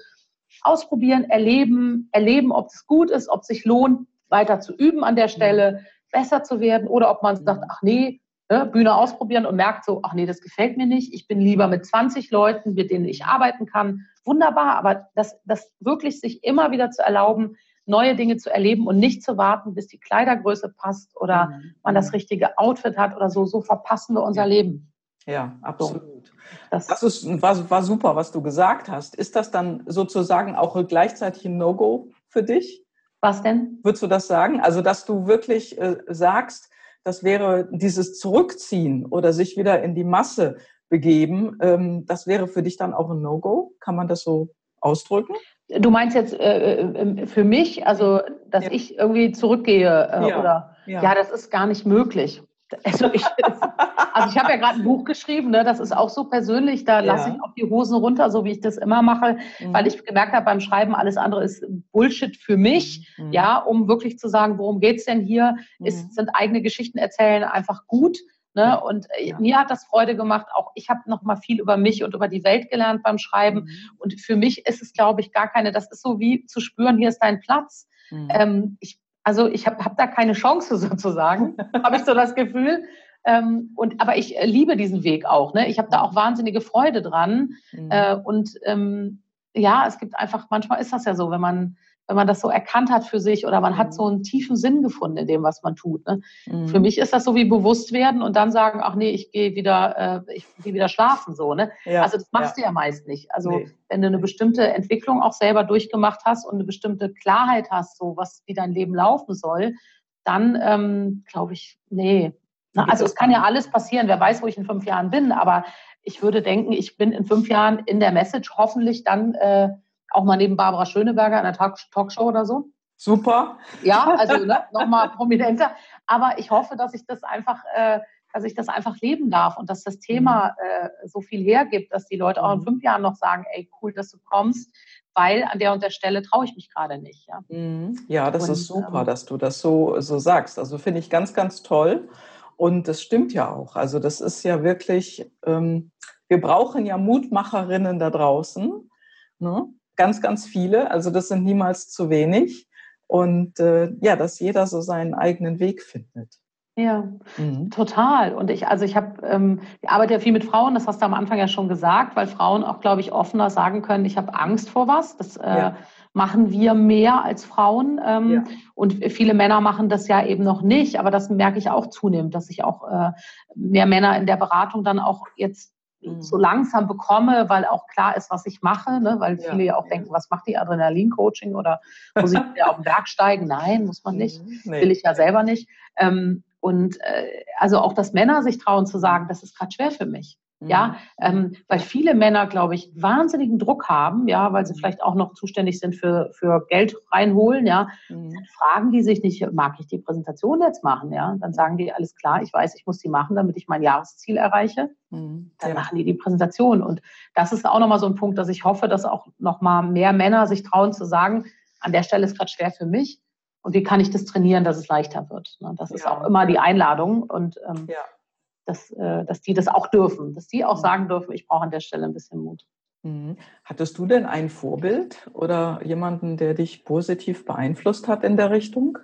B: Ausprobieren, erleben, erleben, ob es gut ist, ob es sich lohnt, weiter zu üben an der Stelle, besser zu werden oder ob man sagt, ach nee, ne, Bühne ausprobieren und merkt so, ach nee, das gefällt mir nicht. Ich bin lieber mit 20 Leuten, mit denen ich arbeiten kann. Wunderbar, aber das, das wirklich sich immer wieder zu erlauben, neue Dinge zu erleben und nicht zu warten, bis die Kleidergröße passt oder mhm. man das richtige Outfit hat oder so. So verpassen wir unser Leben.
A: Ja, absolut. So, das, das ist, war, war super, was du gesagt hast. Ist das dann sozusagen auch gleichzeitig ein No-Go für dich?
B: Was denn?
A: Würdest du das sagen? Also, dass du wirklich äh, sagst, das wäre dieses Zurückziehen oder sich wieder in die Masse begeben, ähm, das wäre für dich dann auch ein No-Go? Kann man das so ausdrücken?
B: Du meinst jetzt äh, äh, für mich, also dass ja. ich irgendwie zurückgehe äh, ja. oder ja. ja. das ist gar nicht möglich. Also ich, also ich habe ja gerade ein Buch geschrieben, ne, das ist auch so persönlich, da lasse ich auch die Hosen runter, so wie ich das immer mache, mhm. weil ich gemerkt habe beim Schreiben, alles andere ist Bullshit für mich, mhm. ja, um wirklich zu sagen, worum geht's denn hier? Mhm. Ist, sind eigene Geschichten erzählen einfach gut Ne? Und äh, ja. mir hat das Freude gemacht. Auch ich habe noch mal viel über mich und über die Welt gelernt beim Schreiben. Mhm. Und für mich ist es, glaube ich, gar keine. Das ist so wie zu spüren, hier ist dein Platz. Mhm. Ähm, ich, also ich habe hab da keine Chance sozusagen, habe ich so das Gefühl. Ähm, und aber ich äh, liebe diesen Weg auch. Ne? Ich habe da auch wahnsinnige Freude dran. Mhm. Äh, und ähm, ja, es gibt einfach manchmal ist das ja so, wenn man wenn man das so erkannt hat für sich oder man hat mhm. so einen tiefen Sinn gefunden in dem, was man tut. Ne? Mhm. Für mich ist das so wie bewusst werden und dann sagen, ach nee, ich gehe wieder, äh, ich gehe wieder schlafen so. Ne? Ja, also das machst ja. du ja meist nicht. Also nee. wenn du eine bestimmte Entwicklung auch selber durchgemacht hast und eine bestimmte Klarheit hast, so was wie dein Leben laufen soll, dann ähm, glaube ich, nee. Na, also es kann ja alles passieren. Wer weiß, wo ich in fünf Jahren bin, aber ich würde denken, ich bin in fünf Jahren in der Message hoffentlich dann äh, auch mal neben Barbara Schöneberger in der Talk Talkshow oder so.
A: Super.
B: Ja, also ne, nochmal prominenter. Aber ich hoffe, dass ich das einfach, äh, dass ich das einfach leben darf und dass das Thema mhm. äh, so viel hergibt, dass die Leute auch in mhm. fünf Jahren noch sagen, ey, cool, dass du kommst, weil an der und der Stelle traue ich mich gerade nicht. Ja,
A: mhm. ja das und, ist super, ähm, dass du das so, so sagst. Also finde ich ganz, ganz toll. Und das stimmt ja auch. Also das ist ja wirklich, ähm, wir brauchen ja Mutmacherinnen da draußen. Ne? Ganz, ganz viele. Also das sind niemals zu wenig. Und äh, ja, dass jeder so seinen eigenen Weg findet.
B: Ja, mhm. total. Und ich, also ich habe, ähm, ich arbeite ja viel mit Frauen, das hast du am Anfang ja schon gesagt, weil Frauen auch, glaube ich, offener sagen können, ich habe Angst vor was. Das äh, ja. machen wir mehr als Frauen. Ähm, ja. Und viele Männer machen das ja eben noch nicht, aber das merke ich auch zunehmend, dass ich auch äh, mehr Männer in der Beratung dann auch jetzt Mhm. so langsam bekomme, weil auch klar ist, was ich mache, ne? weil ja. viele ja auch denken, was macht die Adrenalin-Coaching oder muss ich auf den Berg steigen? Nein, muss man nicht. Mhm. Nee. Will ich ja selber nicht. Ähm, und äh, also auch, dass Männer sich trauen zu sagen, das ist gerade schwer für mich. Ja, mhm. ähm, weil viele Männer, glaube ich, wahnsinnigen Druck haben, ja, weil sie mhm. vielleicht auch noch zuständig sind für, für Geld reinholen, ja. Mhm. Dann fragen die sich nicht, mag ich die Präsentation jetzt machen, ja? Dann sagen die, alles klar, ich weiß, ich muss die machen, damit ich mein Jahresziel erreiche. Dann ja. machen die die Präsentation. Und das ist auch nochmal so ein Punkt, dass ich hoffe, dass auch nochmal mehr Männer sich trauen zu sagen, an der Stelle ist gerade schwer für mich. Und wie kann ich das trainieren, dass es leichter wird? Ne? Das ist ja. auch immer die Einladung. Und ähm, ja dass, äh, dass die das auch dürfen, dass die auch mhm. sagen dürfen, ich brauche an der Stelle ein bisschen Mut.
A: Mhm. Hattest du denn ein Vorbild oder jemanden, der dich positiv beeinflusst hat in der Richtung?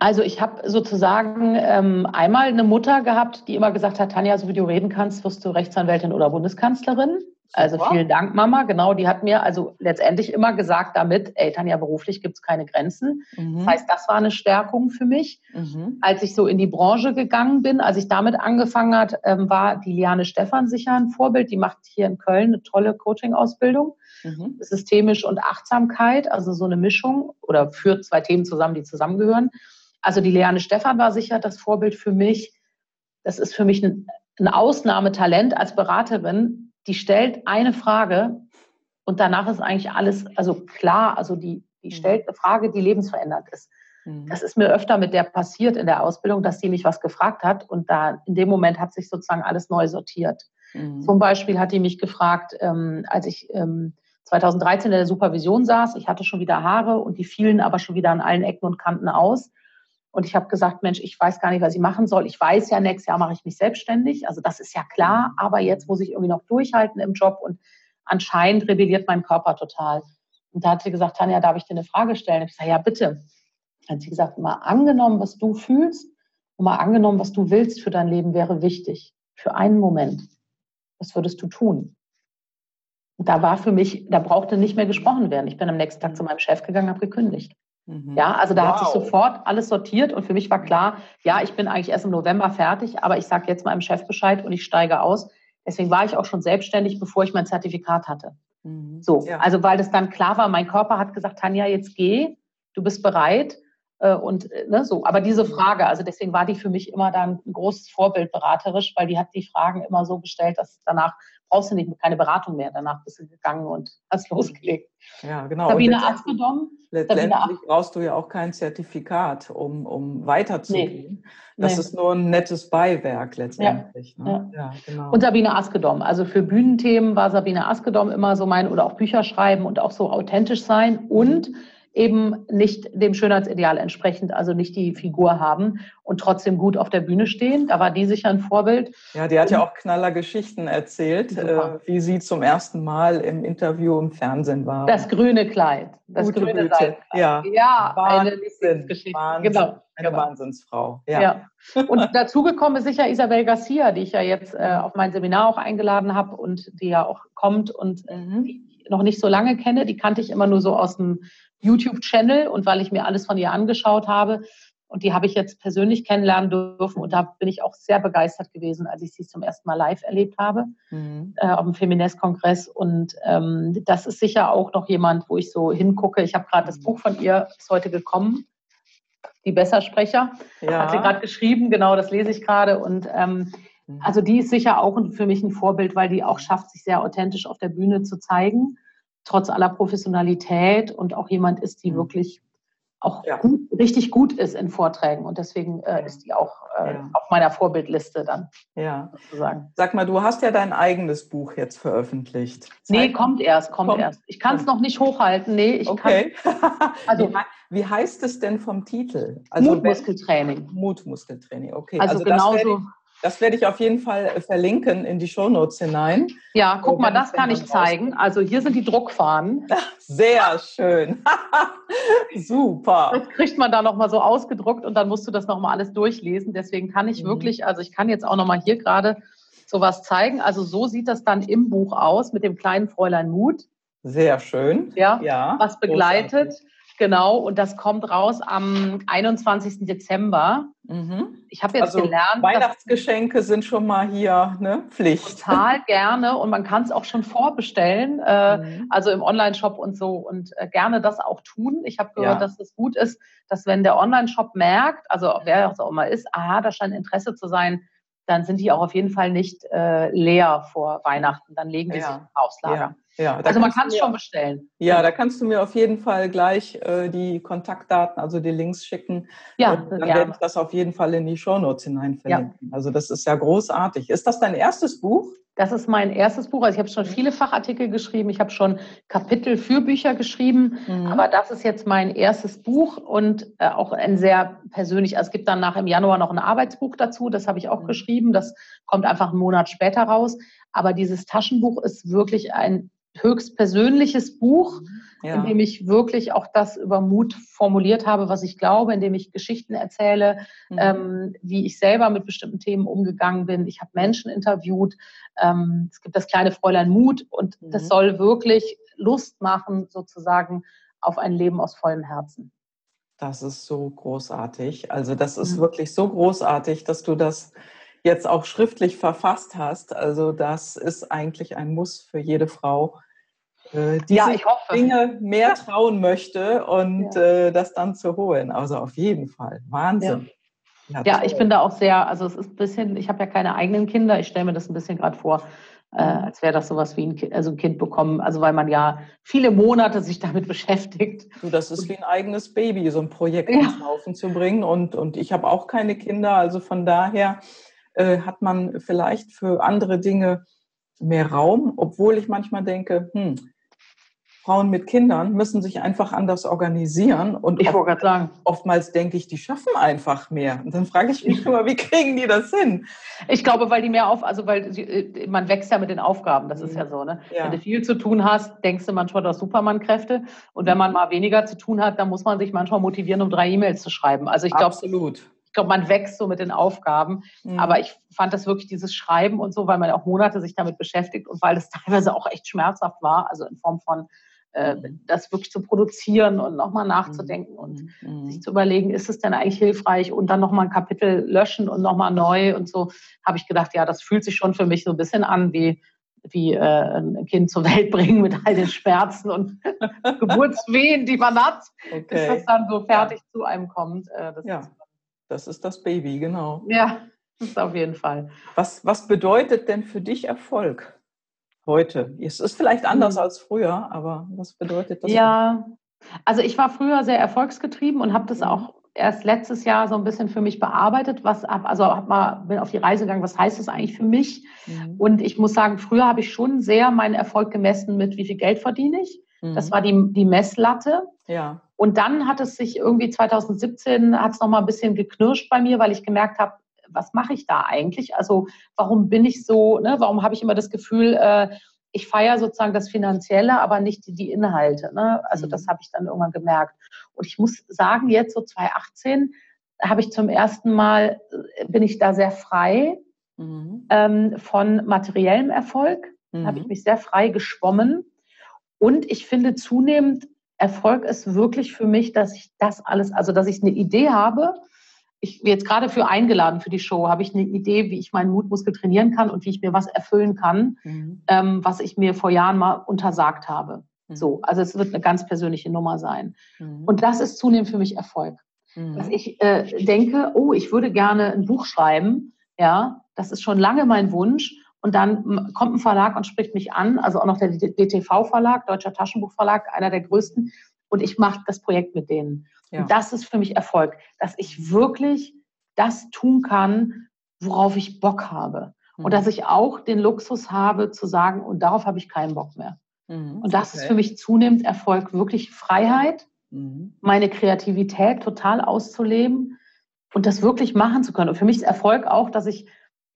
B: Also ich habe sozusagen ähm, einmal eine Mutter gehabt, die immer gesagt hat, Tanja, so wie du reden kannst, wirst du Rechtsanwältin oder Bundeskanzlerin. Also vielen Dank, Mama. Genau, die hat mir also letztendlich immer gesagt damit, ey, Tanja, beruflich gibt es keine Grenzen. Mhm. Das heißt, das war eine Stärkung für mich. Mhm. Als ich so in die Branche gegangen bin, als ich damit angefangen hat, ähm, war die Liane Stephan sicher ein Vorbild. Die macht hier in Köln eine tolle Coaching-Ausbildung. Mhm. Systemisch und Achtsamkeit, also so eine Mischung oder führt zwei Themen zusammen, die zusammengehören. Also die Liane Stephan war sicher das Vorbild für mich. Das ist für mich ein, ein Ausnahmetalent als Beraterin, die stellt eine Frage und danach ist eigentlich alles, also klar, also die, die mhm. stellt eine Frage, die lebensverändernd ist. Mhm. Das ist mir öfter mit der passiert in der Ausbildung, dass sie mich was gefragt hat und da in dem Moment hat sich sozusagen alles neu sortiert. Mhm. Zum Beispiel hat die mich gefragt, ähm, als ich ähm, 2013 in der Supervision saß, ich hatte schon wieder Haare und die fielen aber schon wieder an allen Ecken und Kanten aus. Und ich habe gesagt, Mensch, ich weiß gar nicht, was ich machen soll. Ich weiß ja, nächstes Jahr mache ich mich selbstständig. Also das ist ja klar. Aber jetzt muss ich irgendwie noch durchhalten im Job und anscheinend rebelliert mein Körper total. Und da hat sie gesagt, Tanja, darf ich dir eine Frage stellen? Ich sage, ja, bitte. Dann hat sie gesagt, mal angenommen, was du fühlst und mal angenommen, was du willst für dein Leben wäre wichtig. Für einen Moment. Was würdest du tun? Und da war für mich, da brauchte nicht mehr gesprochen werden. Ich bin am nächsten Tag zu meinem Chef gegangen, habe gekündigt. Mhm. Ja, also da wow. hat sich sofort alles sortiert und für mich war klar, ja, ich bin eigentlich erst im November fertig, aber ich sage jetzt meinem Chef Bescheid und ich steige aus. Deswegen war ich auch schon selbstständig, bevor ich mein Zertifikat hatte. Mhm. So, ja. also weil das dann klar war, mein Körper hat gesagt, Tanja, jetzt geh, du bist bereit. Äh, und äh, ne, so, aber diese Frage, also deswegen war die für mich immer dann ein großes Vorbild beraterisch, weil die hat die Fragen immer so gestellt, dass danach brauchst du nicht keine Beratung mehr. Danach bist du gegangen und hast losgelegt.
A: Ja, genau.
B: Sabine Askedom.
A: Letztendlich Sabine brauchst du ja auch kein Zertifikat, um, um weiterzugehen. Nee. Das nee. ist nur ein nettes Beiwerk letztendlich. Ja.
B: Ne? Ja. ja. genau. Und Sabine Askedom. Also für Bühnenthemen war Sabine Askedom immer so mein, oder auch Bücher schreiben und auch so authentisch sein und eben nicht dem Schönheitsideal entsprechend, also nicht die Figur haben und trotzdem gut auf der Bühne stehen. Da war die sicher ein Vorbild.
A: Ja, die hat ja auch knaller Geschichten erzählt, äh, wie sie zum ersten Mal im Interview im Fernsehen war.
B: Das grüne Kleid. Das
A: Gute
B: grüne.
A: Kleid. Ja,
B: ja eine Lieblingsgeschichte.
A: Wahnsinn. Genau. Eine genau. Wahnsinnsfrau. Ja. ja.
B: Und dazugekommen ist sicher Isabel Garcia, die ich ja jetzt äh, auf mein Seminar auch eingeladen habe und die ja auch kommt und mhm. die ich noch nicht so lange kenne. Die kannte ich immer nur so aus dem YouTube-Channel und weil ich mir alles von ihr angeschaut habe. Und die habe ich jetzt persönlich kennenlernen dürfen. Und da bin ich auch sehr begeistert gewesen, als ich sie zum ersten Mal live erlebt habe, mhm. äh, auf dem Feminist-Kongress. Und ähm, das ist sicher auch noch jemand, wo ich so hingucke. Ich habe gerade das mhm. Buch von ihr, ist heute gekommen, Die Bessersprecher. Ja. Hat sie gerade geschrieben, genau, das lese ich gerade. Und ähm, mhm. also die ist sicher auch für mich ein Vorbild, weil die auch schafft, sich sehr authentisch auf der Bühne zu zeigen trotz aller Professionalität und auch jemand ist, die mhm. wirklich auch ja. gut, richtig gut ist in Vorträgen. Und deswegen äh, ist die auch äh, ja. auf meiner Vorbildliste dann.
A: Ja. Sozusagen. Sag mal, du hast ja dein eigenes Buch jetzt veröffentlicht. Zeit
B: nee, kommt erst, kommt, kommt. erst. Ich kann es noch nicht hochhalten. Nee, ich
A: okay. kann. Also, wie, wie, heißt es denn vom Titel?
B: Also, Mutmuskeltraining.
A: Mutmuskeltraining, okay.
B: Also, also genauso.
A: Das werde ich auf jeden Fall äh, verlinken in die Shownotes hinein.
B: Ja, guck mal, das kann ich zeigen. Also hier sind die Druckfahnen.
A: Sehr schön. Super.
B: Das kriegt man da nochmal so ausgedruckt und dann musst du das nochmal alles durchlesen. Deswegen kann ich mhm. wirklich, also ich kann jetzt auch nochmal hier gerade sowas zeigen. Also so sieht das dann im Buch aus mit dem kleinen Fräulein Mut.
A: Sehr schön.
B: Ja, ja was begleitet. Großartig. Genau, und das kommt raus am 21. Dezember. Mhm. Ich habe jetzt also gelernt.
A: Weihnachtsgeschenke sind schon mal hier ne? Pflicht.
B: Total gerne und man kann es auch schon vorbestellen, äh, mhm. also im Online-Shop und so und äh, gerne das auch tun. Ich habe gehört, ja. dass es gut ist, dass wenn der Online-Shop merkt, also wer es auch immer ist, aha, da scheint Interesse zu sein, dann sind die auch auf jeden Fall nicht äh, leer vor Weihnachten. Dann legen die ja. sich aufs Lager. Ja. Ja, also man kann es schon bestellen.
A: Ja, da kannst du mir auf jeden Fall gleich äh, die Kontaktdaten, also die Links schicken. Ja, und dann werde ich das auf jeden Fall in die Shownotes hinein verlinken. Ja. Also das ist ja großartig. Ist das dein erstes Buch?
B: Das ist mein erstes Buch. Also ich habe schon viele Fachartikel geschrieben, ich habe schon Kapitel für Bücher geschrieben, mhm. aber das ist jetzt mein erstes Buch und äh, auch ein sehr persönlich. Also es gibt dann nach im Januar noch ein Arbeitsbuch dazu, das habe ich auch mhm. geschrieben. Das kommt einfach einen Monat später raus. Aber dieses Taschenbuch ist wirklich ein höchst persönliches Buch, ja. in dem ich wirklich auch das über Mut formuliert habe, was ich glaube, in dem ich Geschichten erzähle, mhm. ähm, wie ich selber mit bestimmten Themen umgegangen bin. Ich habe Menschen interviewt. Ähm, es gibt das kleine Fräulein Mut und mhm. das soll wirklich Lust machen, sozusagen auf ein Leben aus vollem Herzen.
A: Das ist so großartig. Also das ist mhm. wirklich so großartig, dass du das jetzt auch schriftlich verfasst hast. Also das ist eigentlich ein Muss für jede Frau, äh, die ja, sich Dinge mehr trauen möchte und ja. äh, das dann zu holen. Also auf jeden Fall. Wahnsinn.
B: Ja. ja, ich bin da auch sehr, also es ist ein bisschen, ich habe ja keine eigenen Kinder, ich stelle mir das ein bisschen gerade vor, äh, als wäre das sowas wie ein kind, also ein kind bekommen, also weil man ja viele Monate sich damit beschäftigt.
A: Du, das ist wie ein eigenes Baby, so ein Projekt ja. ins Laufen zu bringen und, und ich habe auch keine Kinder, also von daher äh, hat man vielleicht für andere Dinge mehr Raum, obwohl ich manchmal denke, hm, Frauen mit Kindern müssen sich einfach anders organisieren. Und
B: ich oft, sagen.
A: oftmals denke ich, die schaffen einfach mehr. Und dann frage ich mich immer, wie kriegen die das hin?
B: Ich glaube, weil die mehr auf, also weil sie, äh, man wächst ja mit den Aufgaben, das ist ja so. Ne? Ja. Wenn du viel zu tun hast, denkst du manchmal, du hast Superman-Kräfte. Und wenn man mal weniger zu tun hat, dann muss man sich manchmal motivieren, um drei E-Mails zu schreiben. Also ich glaube,
A: Absolut
B: ich glaube, man wächst so mit den Aufgaben. Mhm. Aber ich fand das wirklich dieses Schreiben und so, weil man auch Monate sich damit beschäftigt und weil das teilweise auch echt schmerzhaft war, also in Form von äh, mhm. das wirklich zu produzieren und nochmal nachzudenken mhm. und mhm. sich zu überlegen, ist es denn eigentlich hilfreich und dann nochmal ein Kapitel löschen und nochmal neu und so, habe ich gedacht, ja, das fühlt sich schon für mich so ein bisschen an wie, wie äh, ein Kind zur Welt bringen mit all den Schmerzen und Geburtswehen, die man hat, okay. bis das dann so fertig zu einem kommt.
A: Äh, das ja, ist, das ist das Baby, genau.
B: Ja, das ist auf jeden Fall.
A: Was, was bedeutet denn für dich Erfolg? Heute? Es ist vielleicht anders hm. als früher, aber was bedeutet das?
B: Ja, also ich war früher sehr erfolgsgetrieben und habe das mhm. auch erst letztes Jahr so ein bisschen für mich bearbeitet, was ab, also hab mal, bin auf die Reise gegangen, was heißt das eigentlich für mich? Mhm. Und ich muss sagen, früher habe ich schon sehr meinen Erfolg gemessen mit, wie viel Geld verdiene ich. Mhm. Das war die, die Messlatte.
A: Ja.
B: Und dann hat es sich irgendwie 2017 hat es noch mal ein bisschen geknirscht bei mir, weil ich gemerkt habe, was mache ich da eigentlich? Also warum bin ich so, ne? warum habe ich immer das Gefühl, äh, ich feiere sozusagen das Finanzielle, aber nicht die, die Inhalte. Ne? Also mhm. das habe ich dann irgendwann gemerkt. Und ich muss sagen, jetzt so 2018 habe ich zum ersten Mal, äh, bin ich da sehr frei mhm. ähm, von materiellem Erfolg. Mhm. Habe ich mich sehr frei geschwommen. Und ich finde zunehmend, Erfolg ist wirklich für mich, dass ich das alles, also dass ich eine Idee habe, ich jetzt gerade für eingeladen für die Show, habe ich eine Idee, wie ich meinen Mutmuskel trainieren kann und wie ich mir was erfüllen kann, mhm. ähm, was ich mir vor Jahren mal untersagt habe. Mhm. So, also es wird eine ganz persönliche Nummer sein. Mhm. Und das ist zunehmend für mich Erfolg. Mhm. Dass ich äh, denke, oh, ich würde gerne ein Buch schreiben, ja, das ist schon lange mein Wunsch. Und dann kommt ein Verlag und spricht mich an, also auch noch der DTV-Verlag, Deutscher Taschenbuchverlag, einer der größten. Und ich mache das Projekt mit denen. Ja. Und das ist für mich Erfolg, dass ich wirklich das tun kann, worauf ich Bock habe. Mhm. Und dass ich auch den Luxus habe zu sagen, und darauf habe ich keinen Bock mehr. Mhm. Und das okay. ist für mich zunehmend Erfolg, wirklich Freiheit, mhm. meine Kreativität total auszuleben und das wirklich machen zu können. Und für mich ist Erfolg auch, dass ich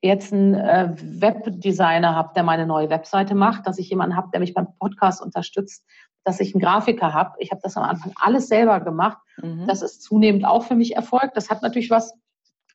B: jetzt einen äh, Webdesigner habe, der meine neue Webseite macht, dass ich jemanden habe, der mich beim Podcast unterstützt, dass ich einen Grafiker habe. Ich habe das am Anfang alles selber gemacht. Mhm. Das ist zunehmend auch für mich Erfolg. Das hat natürlich was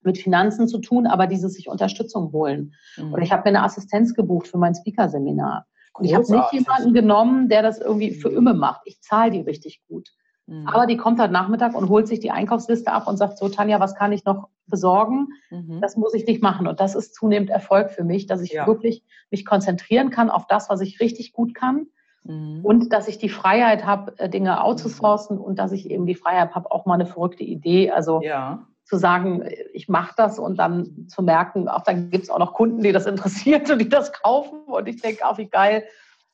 B: mit Finanzen zu tun, aber dieses sich Unterstützung holen. Mhm. Oder ich habe mir eine Assistenz gebucht für mein Speaker-Seminar. Und ich habe nicht jemanden genommen, der das irgendwie für immer macht. Ich zahle die richtig gut. Mhm. Aber die kommt halt Nachmittag und holt sich die Einkaufsliste ab und sagt so, Tanja, was kann ich noch besorgen? Mhm. Das muss ich nicht machen. Und das ist zunehmend Erfolg für mich, dass ich ja. wirklich mich konzentrieren kann auf das, was ich richtig gut kann Mhm. Und dass ich die Freiheit habe, äh, Dinge outzusourcen und dass ich eben die Freiheit habe, auch mal eine verrückte Idee, also ja. zu sagen, ich mache das und dann zu merken, auch dann gibt es auch noch Kunden, die das interessiert und die das kaufen. Und ich denke, auch wie geil.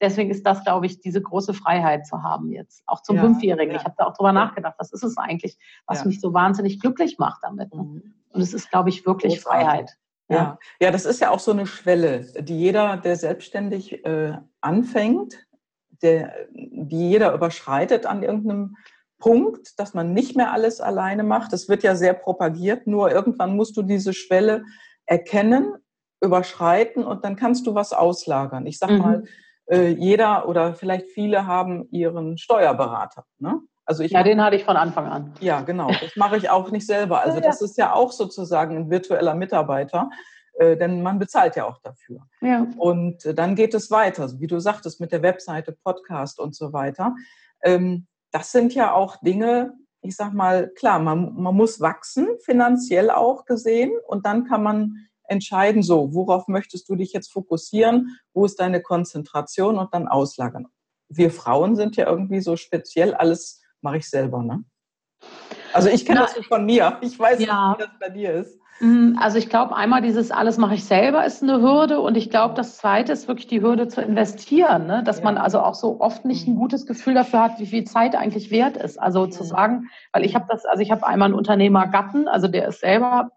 B: Deswegen ist das, glaube ich, diese große Freiheit zu haben jetzt, auch zum ja, Fünfjährigen. Ja. Ich habe da auch drüber nachgedacht, was ist es eigentlich, was mich so wahnsinnig glücklich macht damit. Ne? Mhm. Und es ist, glaube ich, wirklich Großartig. Freiheit.
A: Ja. ja, das ist ja auch so eine Schwelle, die jeder, der selbstständig äh, anfängt, der, die jeder überschreitet an irgendeinem Punkt, dass man nicht mehr alles alleine macht. Das wird ja sehr propagiert, nur irgendwann musst du diese Schwelle erkennen, überschreiten und dann kannst du was auslagern. Ich sag mhm. mal, äh, jeder oder vielleicht viele haben ihren Steuerberater. Ne?
B: Also ich ja, den hatte ich von Anfang an.
A: Ja, genau. Das mache ich auch nicht selber. Also das ist ja auch sozusagen ein virtueller Mitarbeiter, äh, denn man bezahlt ja auch dafür. Ja. Und äh, dann geht es weiter, wie du sagtest, mit der Webseite, Podcast und so weiter. Ähm, das sind ja auch Dinge, ich sag mal, klar, man, man muss wachsen, finanziell auch gesehen, und dann kann man entscheiden, so, worauf möchtest du dich jetzt fokussieren, wo ist deine Konzentration und dann auslagern. Wir Frauen sind ja irgendwie so speziell alles mache ich selber, ne? Also ich kenne das von mir. Ich weiß ja. nicht, wie das bei dir ist.
B: Mm, also ich glaube, einmal dieses alles mache ich selber ist eine Hürde und ich glaube, das Zweite ist wirklich die Hürde zu investieren, ne? dass ja. man also auch so oft nicht ein mhm. gutes Gefühl dafür hat, wie viel Zeit eigentlich wert ist. Also zu sagen, weil ich habe das, also ich habe einmal einen Unternehmer Gatten, also der ist selber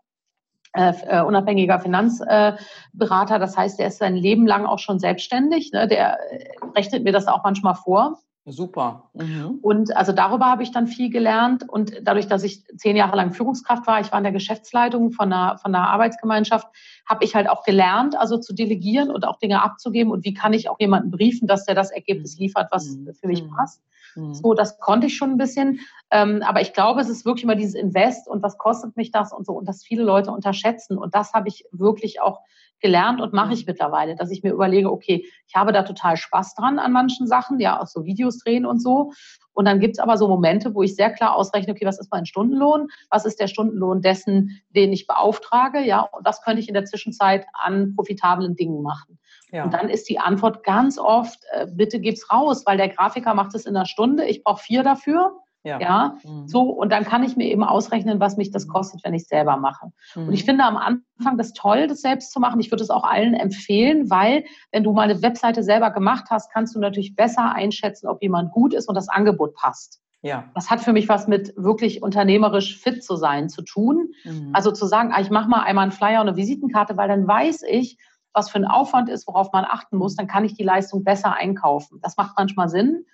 B: äh, äh unabhängiger Finanzberater, das heißt, der ist sein Leben lang auch schon selbstständig. Ne? Der äh, rechnet mir das auch manchmal vor.
A: Super.
B: Mhm. Und also darüber habe ich dann viel gelernt. Und dadurch, dass ich zehn Jahre lang Führungskraft war, ich war in der Geschäftsleitung von einer, von einer Arbeitsgemeinschaft, habe ich halt auch gelernt, also zu delegieren und auch Dinge abzugeben. Und wie kann ich auch jemanden briefen, dass der das Ergebnis mhm. liefert, was mhm. für mich passt. Mhm. So, das konnte ich schon ein bisschen. Ähm, aber ich glaube, es ist wirklich immer dieses Invest und was kostet mich das und so. Und das viele Leute unterschätzen. Und das habe ich wirklich auch gelernt und mache ich mhm. mittlerweile, dass ich mir überlege, okay, ich habe da total Spaß dran an manchen Sachen, ja, auch so Videos drehen und so. Und dann gibt es aber so Momente, wo ich sehr klar ausrechne, okay, was ist mein Stundenlohn? Was ist der Stundenlohn dessen, den ich beauftrage? Ja, und was könnte ich in der Zwischenzeit an profitablen Dingen machen? Ja. Und dann ist die Antwort ganz oft, äh, bitte gib's raus, weil der Grafiker macht es in einer Stunde, ich brauche vier dafür. Ja. ja. Mhm. So, und dann kann ich mir eben ausrechnen, was mich das mhm. kostet, wenn ich es selber mache. Mhm. Und ich mhm. finde am Anfang das toll, das selbst zu machen. Ich würde es auch allen empfehlen, weil, wenn du mal eine Webseite selber gemacht hast, kannst du natürlich besser einschätzen, ob jemand gut ist und das Angebot passt. Ja. Das hat für mich was mit wirklich unternehmerisch fit zu sein zu tun. Mhm. Also zu sagen, ah, ich mache mal einmal einen Flyer und eine Visitenkarte, weil dann weiß ich, was für ein Aufwand ist, worauf man achten muss, dann kann ich die Leistung besser einkaufen. Das macht manchmal Sinn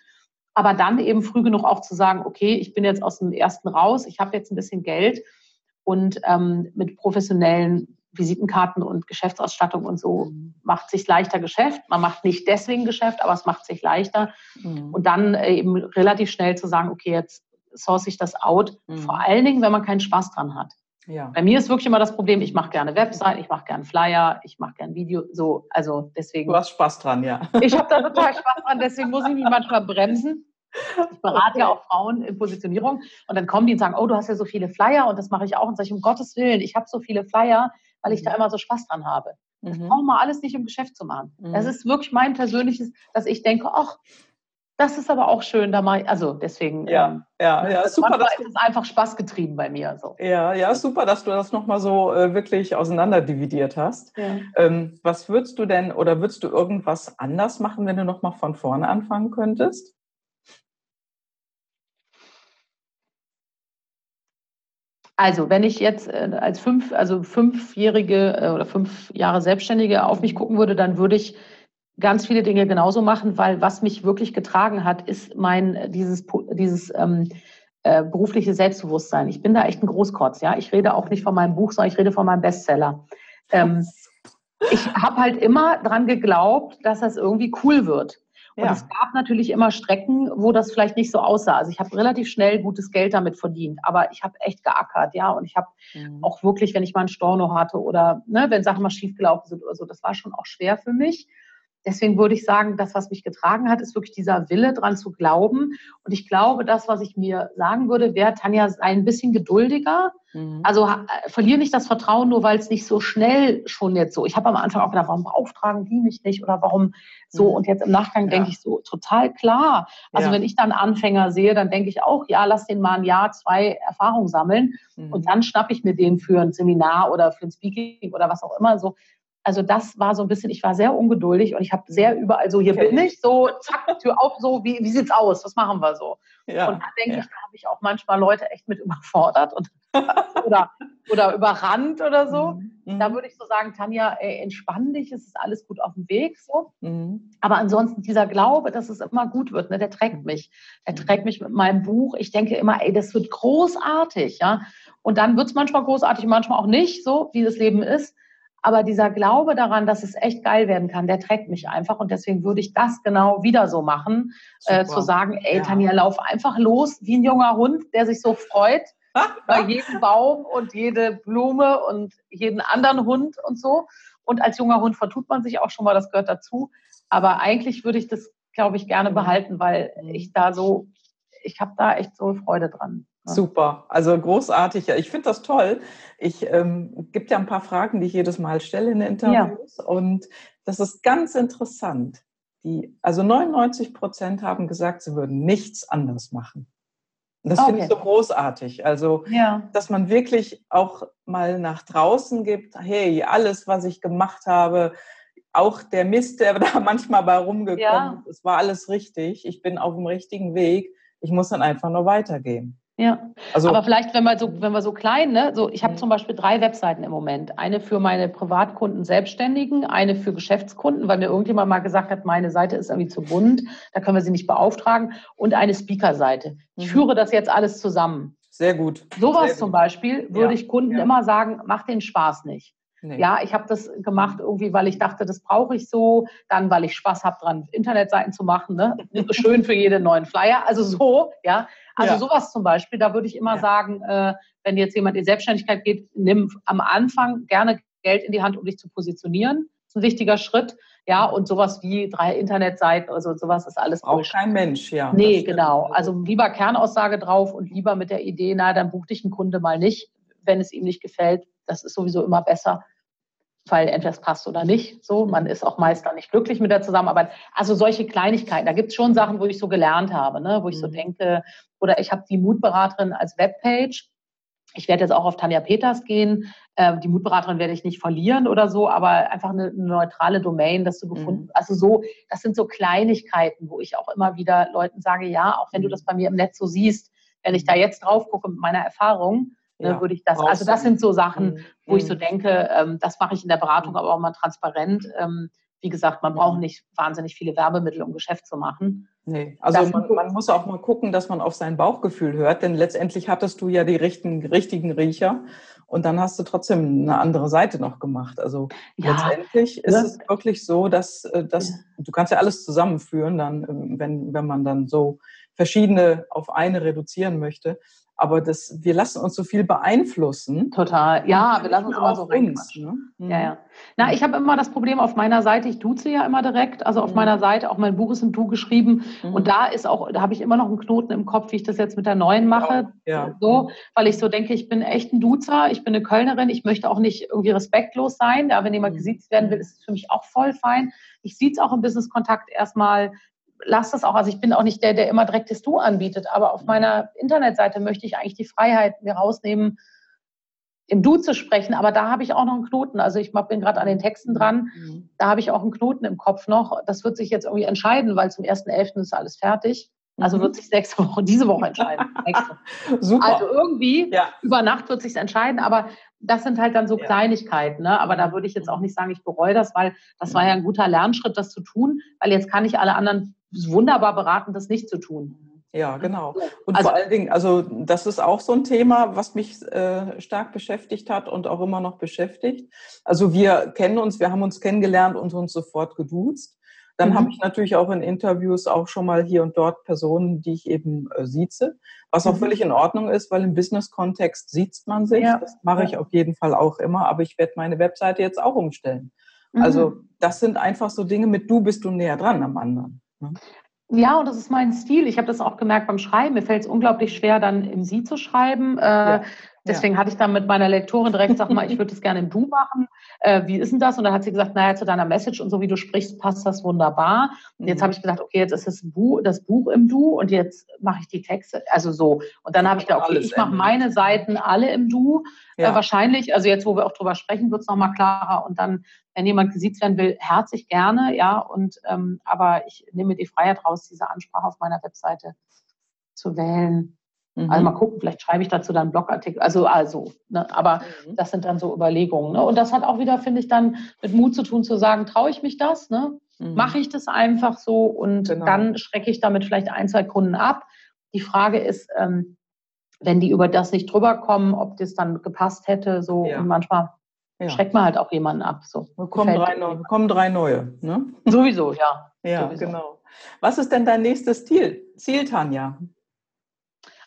B: aber dann eben früh genug auch zu sagen, okay, ich bin jetzt aus dem ersten raus, ich habe jetzt ein bisschen Geld und ähm, mit professionellen Visitenkarten und Geschäftsausstattung und so mhm. macht sich leichter Geschäft. Man macht nicht deswegen Geschäft, aber es macht sich leichter. Mhm. Und dann äh, eben relativ schnell zu sagen, okay, jetzt source ich das out. Mhm. Vor allen Dingen, wenn man keinen Spaß dran hat. Ja. Bei mir ist wirklich immer das Problem, ich mache gerne Website, ich mache gerne Flyer, ich mache gerne Video, so, also deswegen.
A: Du hast Spaß dran, ja.
B: Ich habe da total Spaß dran, deswegen muss ich mich manchmal bremsen. Ich berate okay. ja auch Frauen in Positionierung und dann kommen die und sagen, oh, du hast ja so viele Flyer und das mache ich auch. Und sage ich, um Gottes Willen, ich habe so viele Flyer, weil ich da mhm. immer so Spaß dran habe. Das mhm. brauchen wir alles nicht im Geschäft zu machen. Mhm. Das ist wirklich mein persönliches, dass ich denke, ach, das ist aber auch schön, da mal, also deswegen.
A: Ja, ähm, ja, ja,
B: super. Das ist einfach Spaß getrieben bei mir. So.
A: Ja, ja, super, dass du das nochmal so äh, wirklich auseinanderdividiert hast. Ja. Ähm, was würdest du denn oder würdest du irgendwas anders machen, wenn du nochmal von vorne anfangen könntest?
B: Also, wenn ich jetzt äh, als fünf, also fünfjährige äh, oder fünf Jahre Selbstständige auf mich gucken würde, dann würde ich ganz viele Dinge genauso machen, weil was mich wirklich getragen hat, ist mein dieses dieses ähm, äh, berufliche Selbstbewusstsein. Ich bin da echt ein Großkotz, ja. Ich rede auch nicht von meinem Buch, sondern ich rede von meinem Bestseller. Ähm, ich habe halt immer dran geglaubt, dass das irgendwie cool wird. Und ja. es gab natürlich immer Strecken, wo das vielleicht nicht so aussah. Also ich habe relativ schnell gutes Geld damit verdient, aber ich habe echt geackert, ja. Und ich habe mhm. auch wirklich, wenn ich mal einen Storno hatte oder ne, wenn Sachen mal schiefgelaufen sind oder so, das war schon auch schwer für mich. Deswegen würde ich sagen, das, was mich getragen hat, ist wirklich dieser Wille, dran zu glauben. Und ich glaube, das, was ich mir sagen würde, wäre, Tanja, sei ein bisschen geduldiger. Mhm. Also äh, verliere nicht das Vertrauen, nur weil es nicht so schnell schon jetzt so. Ich habe am Anfang auch gedacht, warum beauftragen die mich nicht oder warum so? Mhm. Und jetzt im Nachgang ja. denke ich so, total klar. Also ja. wenn ich dann Anfänger sehe, dann denke ich auch, ja, lass den mal ein Jahr, zwei Erfahrung sammeln. Mhm. Und dann schnappe ich mir den für ein Seminar oder für ein Speaking oder was auch immer so. Also das war so ein bisschen, ich war sehr ungeduldig und ich habe sehr überall so, hier bin ich, so, zack, Tür auf, so, wie, wie sieht's aus, was machen wir so? Ja, und da denke ja. ich, da habe ich auch manchmal Leute echt mit überfordert und, oder, oder überrannt oder so. Mhm. Da würde ich so sagen, Tanja, ey, entspann dich, es ist alles gut auf dem Weg. So. Mhm. Aber ansonsten dieser Glaube, dass es immer gut wird, ne, der trägt mhm. mich. Der mhm. trägt mich mit meinem Buch. Ich denke immer, ey, das wird großartig, ja. Und dann wird es manchmal großartig, manchmal auch nicht, so wie das Leben ist. Aber dieser Glaube daran, dass es echt geil werden kann, der trägt mich einfach. Und deswegen würde ich das genau wieder so machen, äh, zu sagen, ey, ja. Tanja, lauf einfach los wie ein junger Hund, der sich so freut bei jedem Baum und jede Blume und jeden anderen Hund und so. Und als junger Hund vertut man sich auch schon mal, das gehört dazu. Aber eigentlich würde ich das, glaube ich, gerne behalten, weil ich da so, ich habe da echt so Freude dran.
A: Super, also großartig. Ich finde das toll. Ich ähm, gibt ja ein paar Fragen, die ich jedes Mal stelle in den Interviews ja. und das ist ganz interessant. Die, also 99 Prozent haben gesagt, sie würden nichts anders machen. Und das okay. finde ich so großartig. Also, ja. dass man wirklich auch mal nach draußen gibt, hey, alles, was ich gemacht habe, auch der Mist, der da manchmal bei rumgekommen ja. ist, war alles richtig. Ich bin auf dem richtigen Weg. Ich muss dann einfach nur weitergehen.
B: Ja, also, aber vielleicht, wenn wir so, wenn wir so klein, ne, so, ich habe zum Beispiel drei Webseiten im Moment. Eine für meine Privatkunden, Selbstständigen, eine für Geschäftskunden, weil mir irgendjemand mal gesagt hat, meine Seite ist irgendwie zu bunt, da können wir sie nicht beauftragen, und eine Speaker-Seite. Ich mhm. führe das jetzt alles zusammen.
A: Sehr gut.
B: Sowas zum Beispiel würde ja. ich Kunden ja. immer sagen, mach den Spaß nicht. Nee. Ja, ich habe das gemacht irgendwie, weil ich dachte, das brauche ich so. Dann, weil ich Spaß habe dran, Internetseiten zu machen. Ne? Schön für jeden neuen Flyer. Also so, ja. Also ja. sowas zum Beispiel, da würde ich immer ja. sagen, äh, wenn jetzt jemand in Selbstständigkeit geht, nimm am Anfang gerne Geld in die Hand, um dich zu positionieren. Das ist ein wichtiger Schritt. Ja, und sowas wie drei Internetseiten, also sowas ist alles
A: Auch kein Mensch, ja.
B: Nee, genau. Also lieber Kernaussage drauf und lieber mit der Idee, na, dann bucht dich ein Kunde mal nicht, wenn es ihm nicht gefällt. Das ist sowieso immer besser, weil entweder es passt oder nicht. So, man ist auch meist dann nicht glücklich mit der Zusammenarbeit. Also solche Kleinigkeiten, da gibt es schon Sachen, wo ich so gelernt habe, ne? wo ich mhm. so denke, oder ich habe die Mutberaterin als Webpage. Ich werde jetzt auch auf Tanja Peters gehen. Äh, die Mutberaterin werde ich nicht verlieren oder so, aber einfach eine, eine neutrale Domain, dass du gefunden, mhm. also so, das sind so Kleinigkeiten, wo ich auch immer wieder Leuten sage, ja, auch wenn du mhm. das bei mir im Netz so siehst, wenn ich da jetzt drauf gucke mit meiner Erfahrung, ja, würde ich das, also das sind so Sachen, mhm. wo ich so mhm. denke, ähm, das mache ich in der Beratung aber auch mal transparent. Ähm, wie gesagt, man braucht nicht wahnsinnig viele Werbemittel, um Geschäft zu machen.
A: Nee, also man, man, muss auch mal gucken, dass man auf sein Bauchgefühl hört, denn letztendlich hattest du ja die richtigen, richtigen Riecher und dann hast du trotzdem eine andere Seite noch gemacht. Also ja, letztendlich ist es wirklich so, dass, äh, dass ja. du kannst ja alles zusammenführen, dann, ähm, wenn, wenn man dann so verschiedene auf eine reduzieren möchte. Aber das, wir lassen uns so viel beeinflussen.
B: Total. Ja, wir lassen uns immer so uns, ne? Ja, ja. Na, ich habe immer das Problem auf meiner Seite, ich duze ja immer direkt, also auf mhm. meiner Seite, auch mein Buch ist in Du geschrieben. Mhm. Und da ist auch, da habe ich immer noch einen Knoten im Kopf, wie ich das jetzt mit der neuen mache. Ja. So, weil ich so denke, ich bin echt ein Duzer, ich bin eine Kölnerin, ich möchte auch nicht irgendwie respektlos sein. Ja, wenn jemand mhm. gesiezt werden will, ist es für mich auch voll fein. Ich sieht es auch im Business-Kontakt erstmal lass das auch. Also ich bin auch nicht der, der immer direkt das Du anbietet, aber auf meiner Internetseite möchte ich eigentlich die Freiheit mir rausnehmen, im Du zu sprechen. Aber da habe ich auch noch einen Knoten. Also ich bin gerade an den Texten dran. Mhm. Da habe ich auch einen Knoten im Kopf noch. Das wird sich jetzt irgendwie entscheiden, weil zum 1.11. ist alles fertig. Also mhm. wird sich nächste Woche, diese Woche entscheiden. Super. Also irgendwie ja. über Nacht wird sich entscheiden, aber das sind halt dann so ja. Kleinigkeiten. Ne? Aber da würde ich jetzt auch nicht sagen, ich bereue das, weil das war ja ein guter Lernschritt, das zu tun, weil jetzt kann ich alle anderen wunderbar beraten, das nicht zu tun.
A: Ja, genau. Und also, vor allen Dingen, also das ist auch so ein Thema, was mich äh, stark beschäftigt hat und auch immer noch beschäftigt. Also wir kennen uns, wir haben uns kennengelernt und uns sofort geduzt. Dann mhm. habe ich natürlich auch in Interviews auch schon mal hier und dort Personen, die ich eben äh, sieze, was auch mhm. völlig in Ordnung ist, weil im Business-Kontext sieht man sich. Ja. Das mache ich auf jeden Fall auch immer, aber ich werde meine Webseite jetzt auch umstellen. Also mhm. das sind einfach so Dinge, mit du bist du näher dran am anderen.
B: Ne? Ja, und das ist mein Stil. Ich habe das auch gemerkt beim Schreiben. Mir fällt es unglaublich schwer, dann im Sie zu schreiben. Äh, ja. Deswegen ja. hatte ich dann mit meiner Lektorin direkt gesagt, mal, ich würde das gerne im Du machen. Äh, wie ist denn das? Und dann hat sie gesagt, naja, zu deiner Message und so wie du sprichst, passt das wunderbar. Und jetzt mhm. habe ich gesagt, okay, jetzt ist das Buch, das Buch im Du und jetzt mache ich die Texte, also so. Und dann habe ich gedacht, okay, ich mache meine Seiten alle im Du. Äh, ja. Äh, wahrscheinlich, also jetzt, wo wir auch drüber sprechen, wird es nochmal klarer. Und dann, wenn jemand gesiezt werden will, herzlich gerne, ja. Und ähm, aber ich nehme die Freiheit raus, diese Ansprache auf meiner Webseite zu wählen. Also mhm. Also mal gucken, vielleicht schreibe ich dazu dann einen Blogartikel. Also, also, ne? aber mhm. das sind dann so Überlegungen. Ne? Und das hat auch wieder, finde ich, dann mit Mut zu tun, zu sagen, traue ich mich das? Ne? Mhm. Mache ich das einfach so und genau. dann schrecke ich damit vielleicht ein, zwei Kunden ab. Die Frage ist, ähm, wenn die über das nicht drüber kommen, ob das dann gepasst hätte, so ja. und manchmal ja. schreckt man halt auch jemanden ab. So.
A: Kommen drei, neue, kommen drei neue. Ne?
B: Sowieso, ja.
A: Ja,
B: Sowieso.
A: genau. Was ist denn dein nächstes Ziel, Ziel Tanja?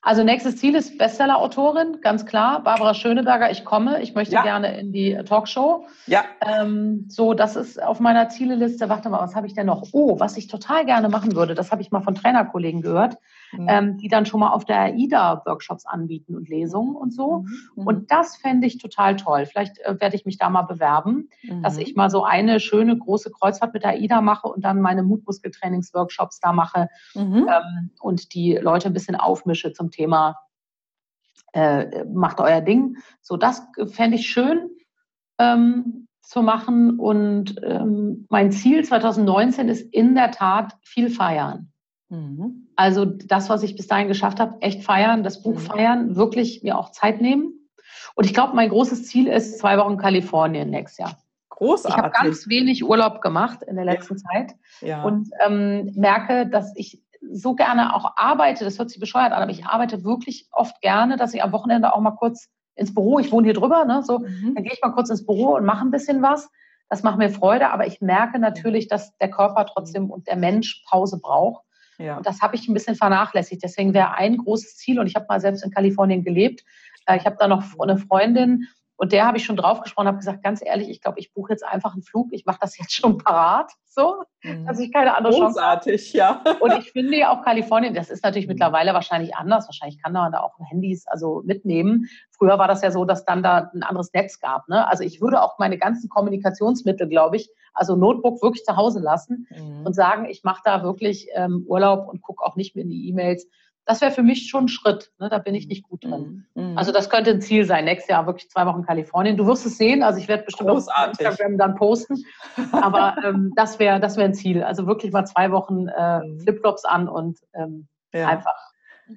B: Also nächstes Ziel ist Bestseller-Autorin, ganz klar. Barbara Schöneberger, ich komme. Ich möchte ja. gerne in die Talkshow.
A: Ja.
B: Ähm, so, das ist auf meiner Zieleliste. Warte mal, was habe ich denn noch? Oh, was ich total gerne machen würde, das habe ich mal von Trainerkollegen gehört mhm. ähm, die dann schon mal auf der AIDA Workshops anbieten und Lesungen und so. Mhm. mhm. Und das fände ich total toll. Vielleicht äh, werde ich mich da mal bewerben, mhm. dass ich mal so eine schöne große Kreuzfahrt mit der AIDA mache und dann meine Mutmuskeltrainings-Workshops da mache mhm. ähm, und die Leute ein bisschen aufmische zum Thema äh, macht euer Ding. So, das fände ich schön. Ähm, zu machen. Und ähm, mein Ziel 2019 ist in der Tat viel feiern. Mhm. Also das, was ich bis dahin geschafft habe, echt feiern, das Buch mhm. feiern, wirklich mir auch Zeit nehmen. Und ich glaube, mein großes Ziel ist zwei Wochen Kalifornien nächstes Jahr.
A: Großartig.
B: Ich habe ganz wenig Urlaub gemacht in der letzten ja. Zeit ja. und ähm, merke, dass ich so gerne auch arbeite. Das hört sich bescheuert an, aber ich arbeite wirklich oft gerne, dass ich am Wochenende auch mal kurz ins Büro, ich wohne hier drüber, ne, so, mhm. dann gehe ich mal kurz ins Büro und mache ein bisschen was. Das macht mir Freude, aber ich merke natürlich, dass der Körper trotzdem und der Mensch Pause braucht. Ja. Und das habe ich ein bisschen vernachlässigt. Deswegen wäre ein großes Ziel, und ich habe mal selbst in Kalifornien gelebt, äh, ich habe da noch eine Freundin, und der habe ich schon drauf gesprochen, habe gesagt, ganz ehrlich, ich glaube, ich buche jetzt einfach einen Flug. Ich mache das jetzt schon parat, so, mhm. dass ich keine andere
A: Großartig,
B: Chance habe. ja. Und ich finde ja auch Kalifornien, das ist natürlich mhm. mittlerweile wahrscheinlich anders. Wahrscheinlich kann man da auch Handys also mitnehmen. Früher war das ja so, dass dann da ein anderes Netz gab. Ne? Also ich würde auch meine ganzen Kommunikationsmittel, glaube ich, also Notebook wirklich zu Hause lassen mhm. und sagen, ich mache da wirklich ähm, Urlaub und gucke auch nicht mehr in die E-Mails das wäre für mich schon ein Schritt. Ne? Da bin ich nicht gut drin. Mhm. Also das könnte ein Ziel sein. Nächstes Jahr wirklich zwei Wochen Kalifornien. Du wirst es sehen. Also ich werde bestimmt
A: Großartig.
B: auf Instagram dann posten. Aber ähm, das wäre das wäre ein Ziel. Also wirklich mal zwei Wochen äh, mhm. Flipflops an und ähm, ja. einfach.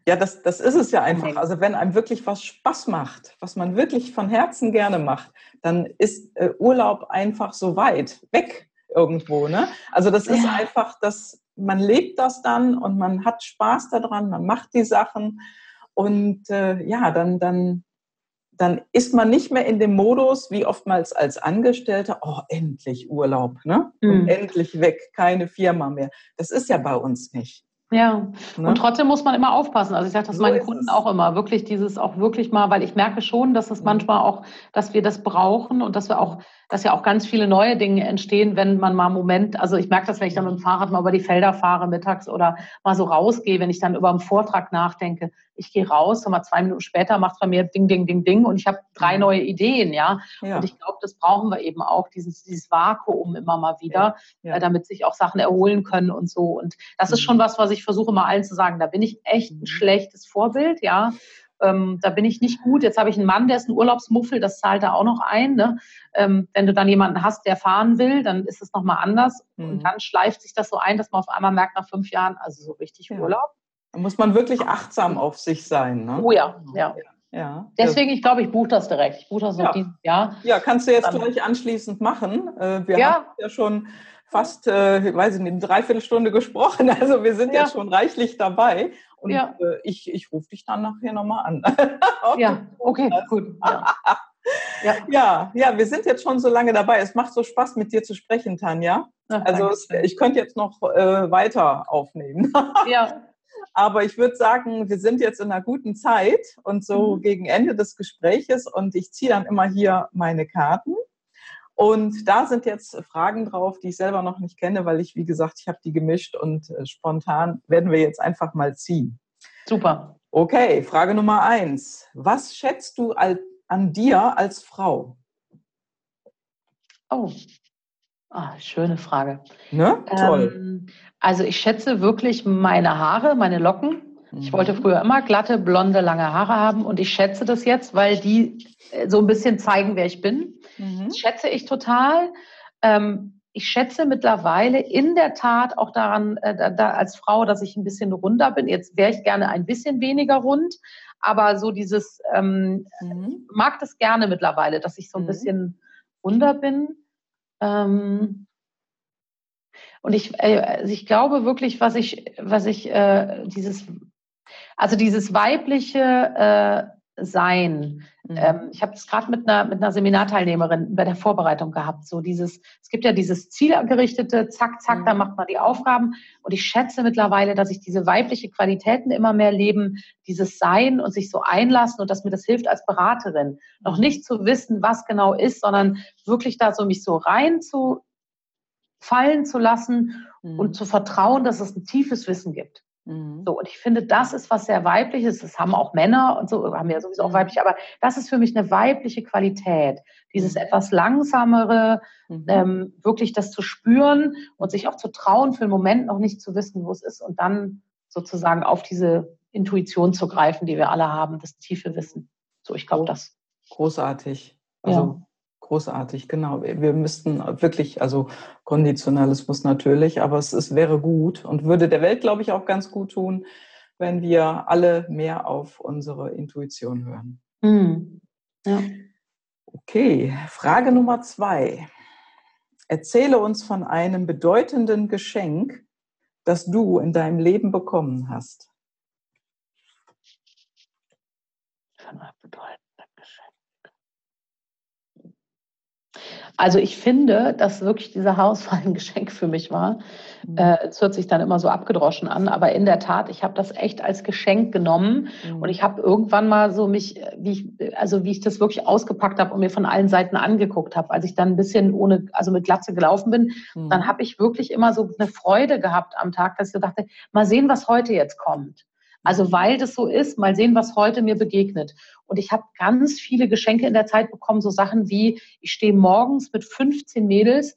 A: Ja, das, das ist es ja einfach. Also wenn einem wirklich was Spaß macht, was man wirklich von Herzen gerne macht, dann ist äh, Urlaub einfach so weit weg irgendwo. Ne? Also das ist ja. einfach das man lebt das dann und man hat Spaß daran, man macht die Sachen und äh, ja, dann, dann, dann ist man nicht mehr in dem Modus, wie oftmals als Angestellter, oh, endlich Urlaub, ne? Und mhm. endlich weg, keine Firma mehr. Das ist ja bei uns nicht.
B: Ja, ne? und trotzdem muss man immer aufpassen. Also ich sage das so meinen Kunden es. auch immer, wirklich dieses auch wirklich mal, weil ich merke schon, dass es mhm. manchmal auch, dass wir das brauchen und dass wir auch dass ja auch ganz viele neue Dinge entstehen, wenn man mal einen Moment, also ich merke das, wenn ich dann mit dem Fahrrad mal über die Felder fahre mittags oder mal so rausgehe, wenn ich dann über einen Vortrag nachdenke, ich gehe raus und mal zwei Minuten später macht es bei mir Ding, Ding, Ding, Ding und ich habe drei neue Ideen, ja? ja. Und ich glaube, das brauchen wir eben auch, dieses, dieses Vakuum immer mal wieder, ja. Ja. Äh, damit sich auch Sachen erholen können und so. Und das ist mhm. schon was, was ich versuche mal allen zu sagen. Da bin ich echt ein mhm. schlechtes Vorbild, ja. Ähm, da bin ich nicht gut. Jetzt habe ich einen Mann, der ist ein Urlaubsmuffel, das zahlt er auch noch ein. Ne? Ähm, wenn du dann jemanden hast, der fahren will, dann ist es nochmal anders. Mhm. Und dann schleift sich das so ein, dass man auf einmal merkt, nach fünf Jahren, also so richtig ja. Urlaub.
A: Da muss man wirklich achtsam auf sich sein. Ne?
B: Oh ja, ja. Ja, Deswegen, ich glaube, ich buche das direkt. Ich buche das ja. dieses Jahr.
A: Ja, kannst du jetzt dann, gleich anschließend machen. Äh, wir ja. haben ja schon fast, äh, weiß ich nicht, eine Dreiviertelstunde gesprochen. Also wir sind ja, ja schon reichlich dabei. Und ja. äh, ich, ich rufe dich dann nachher nochmal an.
B: ja, okay, gut. Ja.
A: ja. ja, ja, wir sind jetzt schon so lange dabei. Es macht so Spaß, mit dir zu sprechen, Tanja. Ach, also es, ich könnte jetzt noch äh, weiter aufnehmen.
B: ja.
A: Aber ich würde sagen, wir sind jetzt in einer guten Zeit und so mhm. gegen Ende des Gespräches und ich ziehe dann immer hier meine Karten. Und da sind jetzt Fragen drauf, die ich selber noch nicht kenne, weil ich, wie gesagt, ich habe die gemischt und äh, spontan werden wir jetzt einfach mal ziehen.
B: Super.
A: Okay, Frage Nummer eins. Was schätzt du an dir als Frau?
B: Oh, ah, schöne Frage.
A: Ne? Toll. Ähm,
B: also ich schätze wirklich meine Haare, meine Locken. Ich wollte mhm. früher immer glatte, blonde, lange Haare haben und ich schätze das jetzt, weil die äh, so ein bisschen zeigen, wer ich bin. Mhm. Das schätze ich total. Ähm, ich schätze mittlerweile in der Tat auch daran, äh, da, als Frau, dass ich ein bisschen runder bin. Jetzt wäre ich gerne ein bisschen weniger rund, aber so dieses, ähm, mhm. mag das gerne mittlerweile, dass ich so ein mhm. bisschen runder bin. Ähm, und ich, äh, also ich glaube wirklich, was ich, was ich, äh, dieses, also dieses weibliche, äh, sein. Mhm. Ähm, ich habe das gerade mit einer, mit einer Seminarteilnehmerin bei der Vorbereitung gehabt. So dieses, es gibt ja dieses zielgerichtete, zack, zack, mhm. da macht man die Aufgaben. Und ich schätze mittlerweile, dass ich diese weibliche Qualitäten immer mehr leben, dieses Sein und sich so einlassen und dass mir das hilft als Beraterin. Noch mhm. nicht zu wissen, was genau ist, sondern wirklich da so mich so rein zu fallen zu lassen mhm. und zu vertrauen, dass es ein tiefes Wissen gibt. Mhm. So, und ich finde, das ist was sehr weibliches. Das haben auch Männer und so, haben ja sowieso auch mhm. weiblich, aber das ist für mich eine weibliche Qualität. Dieses mhm. etwas langsamere, mhm. ähm, wirklich das zu spüren und sich auch zu trauen, für einen Moment noch nicht zu wissen, wo es ist und dann sozusagen auf diese Intuition zu greifen, die wir alle haben, das tiefe Wissen. So, ich glaube, das.
A: Großartig. Also ja. Großartig, genau. Wir müssten wirklich, also Konditionalismus natürlich, aber es, es wäre gut und würde der Welt, glaube ich, auch ganz gut tun, wenn wir alle mehr auf unsere Intuition hören. Mhm. Ja. Okay, Frage Nummer zwei. Erzähle uns von einem bedeutenden Geschenk, das du in deinem Leben bekommen hast.
B: Von einem bedeutenden Also ich finde, dass wirklich dieser Haarausfall ein Geschenk für mich war. Mhm. Äh, es hört sich dann immer so abgedroschen an, aber in der Tat, ich habe das echt als Geschenk genommen mhm. und ich habe irgendwann mal so mich, wie ich, also wie ich das wirklich ausgepackt habe und mir von allen Seiten angeguckt habe, als ich dann ein bisschen ohne, also mit Glatze gelaufen bin, mhm. dann habe ich wirklich immer so eine Freude gehabt am Tag, dass ich dachte, mal sehen, was heute jetzt kommt. Also weil das so ist, mal sehen, was heute mir begegnet. Und ich habe ganz viele Geschenke in der Zeit bekommen, so Sachen wie, ich stehe morgens mit 15 Mädels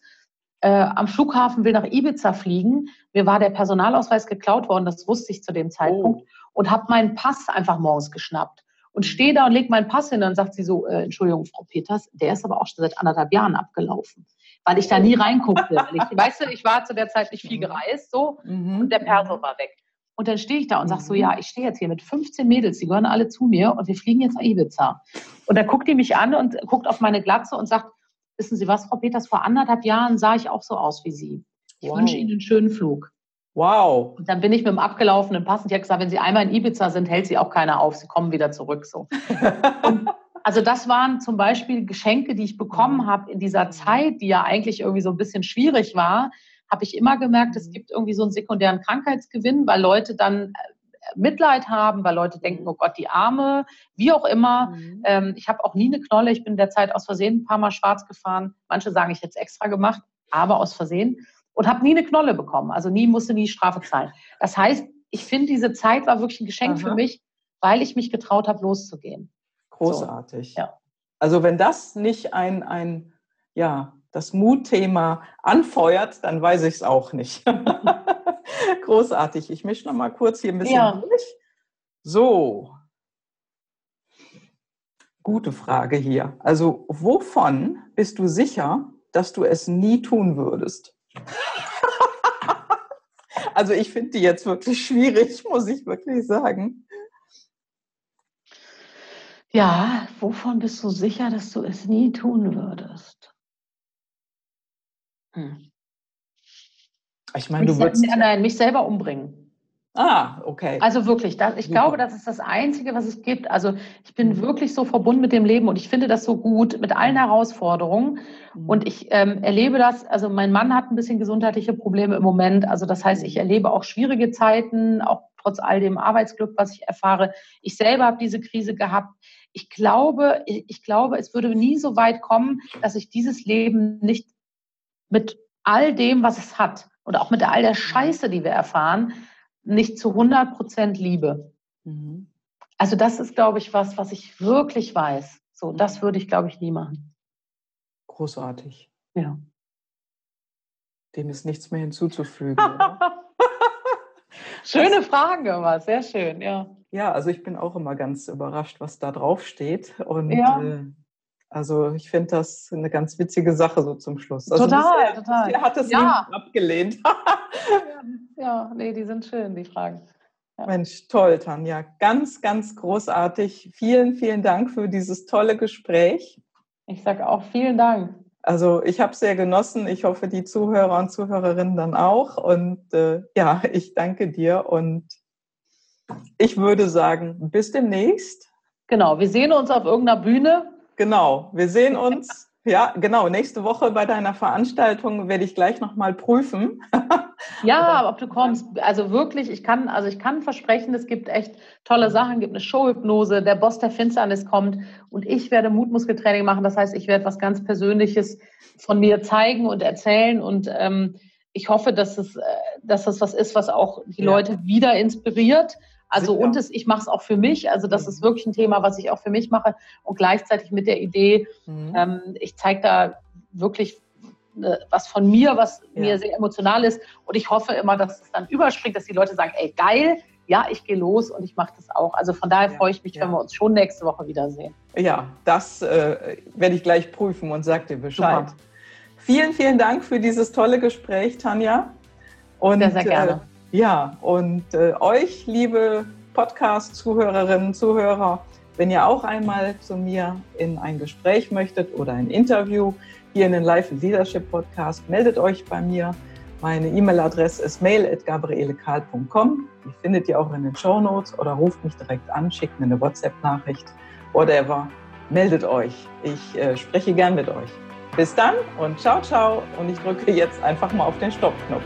B: äh, am Flughafen, will nach Ibiza fliegen. Mir war der Personalausweis geklaut worden, das wusste ich zu dem Zeitpunkt. Oh. Und habe meinen Pass einfach morgens geschnappt. Und stehe da und lege meinen Pass hin. Und dann sagt sie so, äh, Entschuldigung, Frau Peters, der ist aber auch schon seit anderthalb Jahren abgelaufen. Weil ich da nie reinguckte. ich, weißt du, ich war zu der Zeit nicht viel mhm. gereist so mhm. und der Perso war weg. Und dann stehe ich da und sage so, mhm. ja, ich stehe jetzt hier mit 15 Mädels, die gehören alle zu mir und wir fliegen jetzt nach Ibiza. Und dann guckt die mich an und guckt auf meine Glatze und sagt, wissen Sie was, Frau Peters, vor anderthalb Jahren sah ich auch so aus wie Sie. Ich wow. wünsche Ihnen einen schönen Flug.
A: Wow.
B: Und dann bin ich mit dem abgelaufenen Pass und die hat gesagt, wenn Sie einmal in Ibiza sind, hält Sie auch keiner auf, Sie kommen wieder zurück. So. also das waren zum Beispiel Geschenke, die ich bekommen mhm. habe in dieser Zeit, die ja eigentlich irgendwie so ein bisschen schwierig war, habe ich immer gemerkt, es mhm. gibt irgendwie so einen sekundären Krankheitsgewinn, weil Leute dann äh, Mitleid haben, weil Leute denken, oh Gott, die Arme, wie auch immer. Mhm. Ähm, ich habe auch nie eine Knolle. Ich bin derzeit aus Versehen ein paar Mal schwarz gefahren. Manche sagen, ich hätte es extra gemacht, aber aus Versehen. Und habe nie eine Knolle bekommen. Also nie musste nie Strafe zahlen. Das heißt, ich finde, diese Zeit war wirklich ein Geschenk Aha. für mich, weil ich mich getraut habe, loszugehen.
A: Großartig. So, ja. Also wenn das nicht ein, ein ja, das Mutthema anfeuert, dann weiß ich es auch nicht. Großartig. Ich mische noch mal kurz hier ein bisschen ja. durch. So. Gute Frage hier. Also, wovon bist du sicher, dass du es nie tun würdest? also, ich finde die jetzt wirklich schwierig, muss ich wirklich sagen.
B: Ja, wovon bist du sicher, dass du es nie tun würdest? Hm.
A: Ich meine, du würdest.
B: Nein, mich selber umbringen.
A: Ah, okay.
B: Also wirklich, das, ich Super. glaube, das ist das Einzige, was es gibt. Also ich bin mhm. wirklich so verbunden mit dem Leben und ich finde das so gut mit allen mhm. Herausforderungen. Mhm. Und ich ähm, erlebe das, also mein Mann hat ein bisschen gesundheitliche Probleme im Moment. Also das heißt, ich erlebe auch schwierige Zeiten, auch trotz all dem Arbeitsglück, was ich erfahre. Ich selber habe diese Krise gehabt. Ich glaube, ich glaube, es würde nie so weit kommen, dass ich dieses Leben nicht mit all dem, was es hat und auch mit all der Scheiße, die wir erfahren, nicht zu 100 Prozent liebe. Mhm. Also das ist, glaube ich, was, was ich wirklich weiß. So, das würde ich, glaube ich, nie machen.
A: Großartig.
B: Ja.
A: Dem ist nichts mehr hinzuzufügen.
B: Schöne Fragen immer, sehr schön, ja.
A: Ja, also ich bin auch immer ganz überrascht, was da drauf steht. Und ja. äh, also ich finde das eine ganz witzige Sache so zum Schluss. Also
B: total, bisher, total.
A: Bisher hat es ja. abgelehnt.
B: ja, nee, die sind schön, die Fragen.
A: Ja. Mensch, toll, Tanja. Ganz, ganz großartig. Vielen, vielen Dank für dieses tolle Gespräch.
B: Ich sage auch vielen Dank.
A: Also ich habe es sehr genossen. Ich hoffe, die Zuhörer und Zuhörerinnen dann auch. Und äh, ja, ich danke dir und ich würde sagen, bis demnächst.
B: Genau, wir sehen uns auf irgendeiner Bühne.
A: Genau, wir sehen uns. Ja, genau. Nächste Woche bei deiner Veranstaltung werde ich gleich nochmal prüfen.
B: ja, ob du kommst. Also wirklich, ich kann, also ich kann versprechen, es gibt echt tolle Sachen, es gibt eine Showhypnose, der Boss der Finsternis kommt und ich werde Mutmuskeltraining machen. Das heißt, ich werde was ganz Persönliches von mir zeigen und erzählen und ähm, ich hoffe, dass es, äh, dass das was ist, was auch die ja. Leute wieder inspiriert. Also Sicher. und es, ich mache es auch für mich. Also das ist wirklich ein Thema, was ich auch für mich mache. Und gleichzeitig mit der Idee, mhm. ähm, ich zeige da wirklich äh, was von mir, was ja. mir sehr emotional ist. Und ich hoffe immer, dass es dann überspringt, dass die Leute sagen, ey, geil, ja, ich gehe los und ich mache das auch. Also von daher ja, freue ich mich, ja. wenn wir uns schon nächste Woche wiedersehen.
A: Ja, das äh, werde ich gleich prüfen und sage dir Bescheid. Super. Vielen, vielen Dank für dieses tolle Gespräch, Tanja.
B: Und, sehr, sehr gerne.
A: Äh, ja, und äh, euch, liebe Podcast-Zuhörerinnen, Zuhörer, wenn ihr auch einmal zu mir in ein Gespräch möchtet oder ein Interview hier in den Life Leadership Podcast, meldet euch bei mir. Meine E-Mail-Adresse ist mail.gabrielekahl.com. Die findet ihr auch in den Show Notes oder ruft mich direkt an, schickt mir eine WhatsApp-Nachricht, whatever. Meldet euch. Ich äh, spreche gern mit euch. Bis dann und ciao, ciao. Und ich drücke jetzt einfach mal auf den Stoppknopf.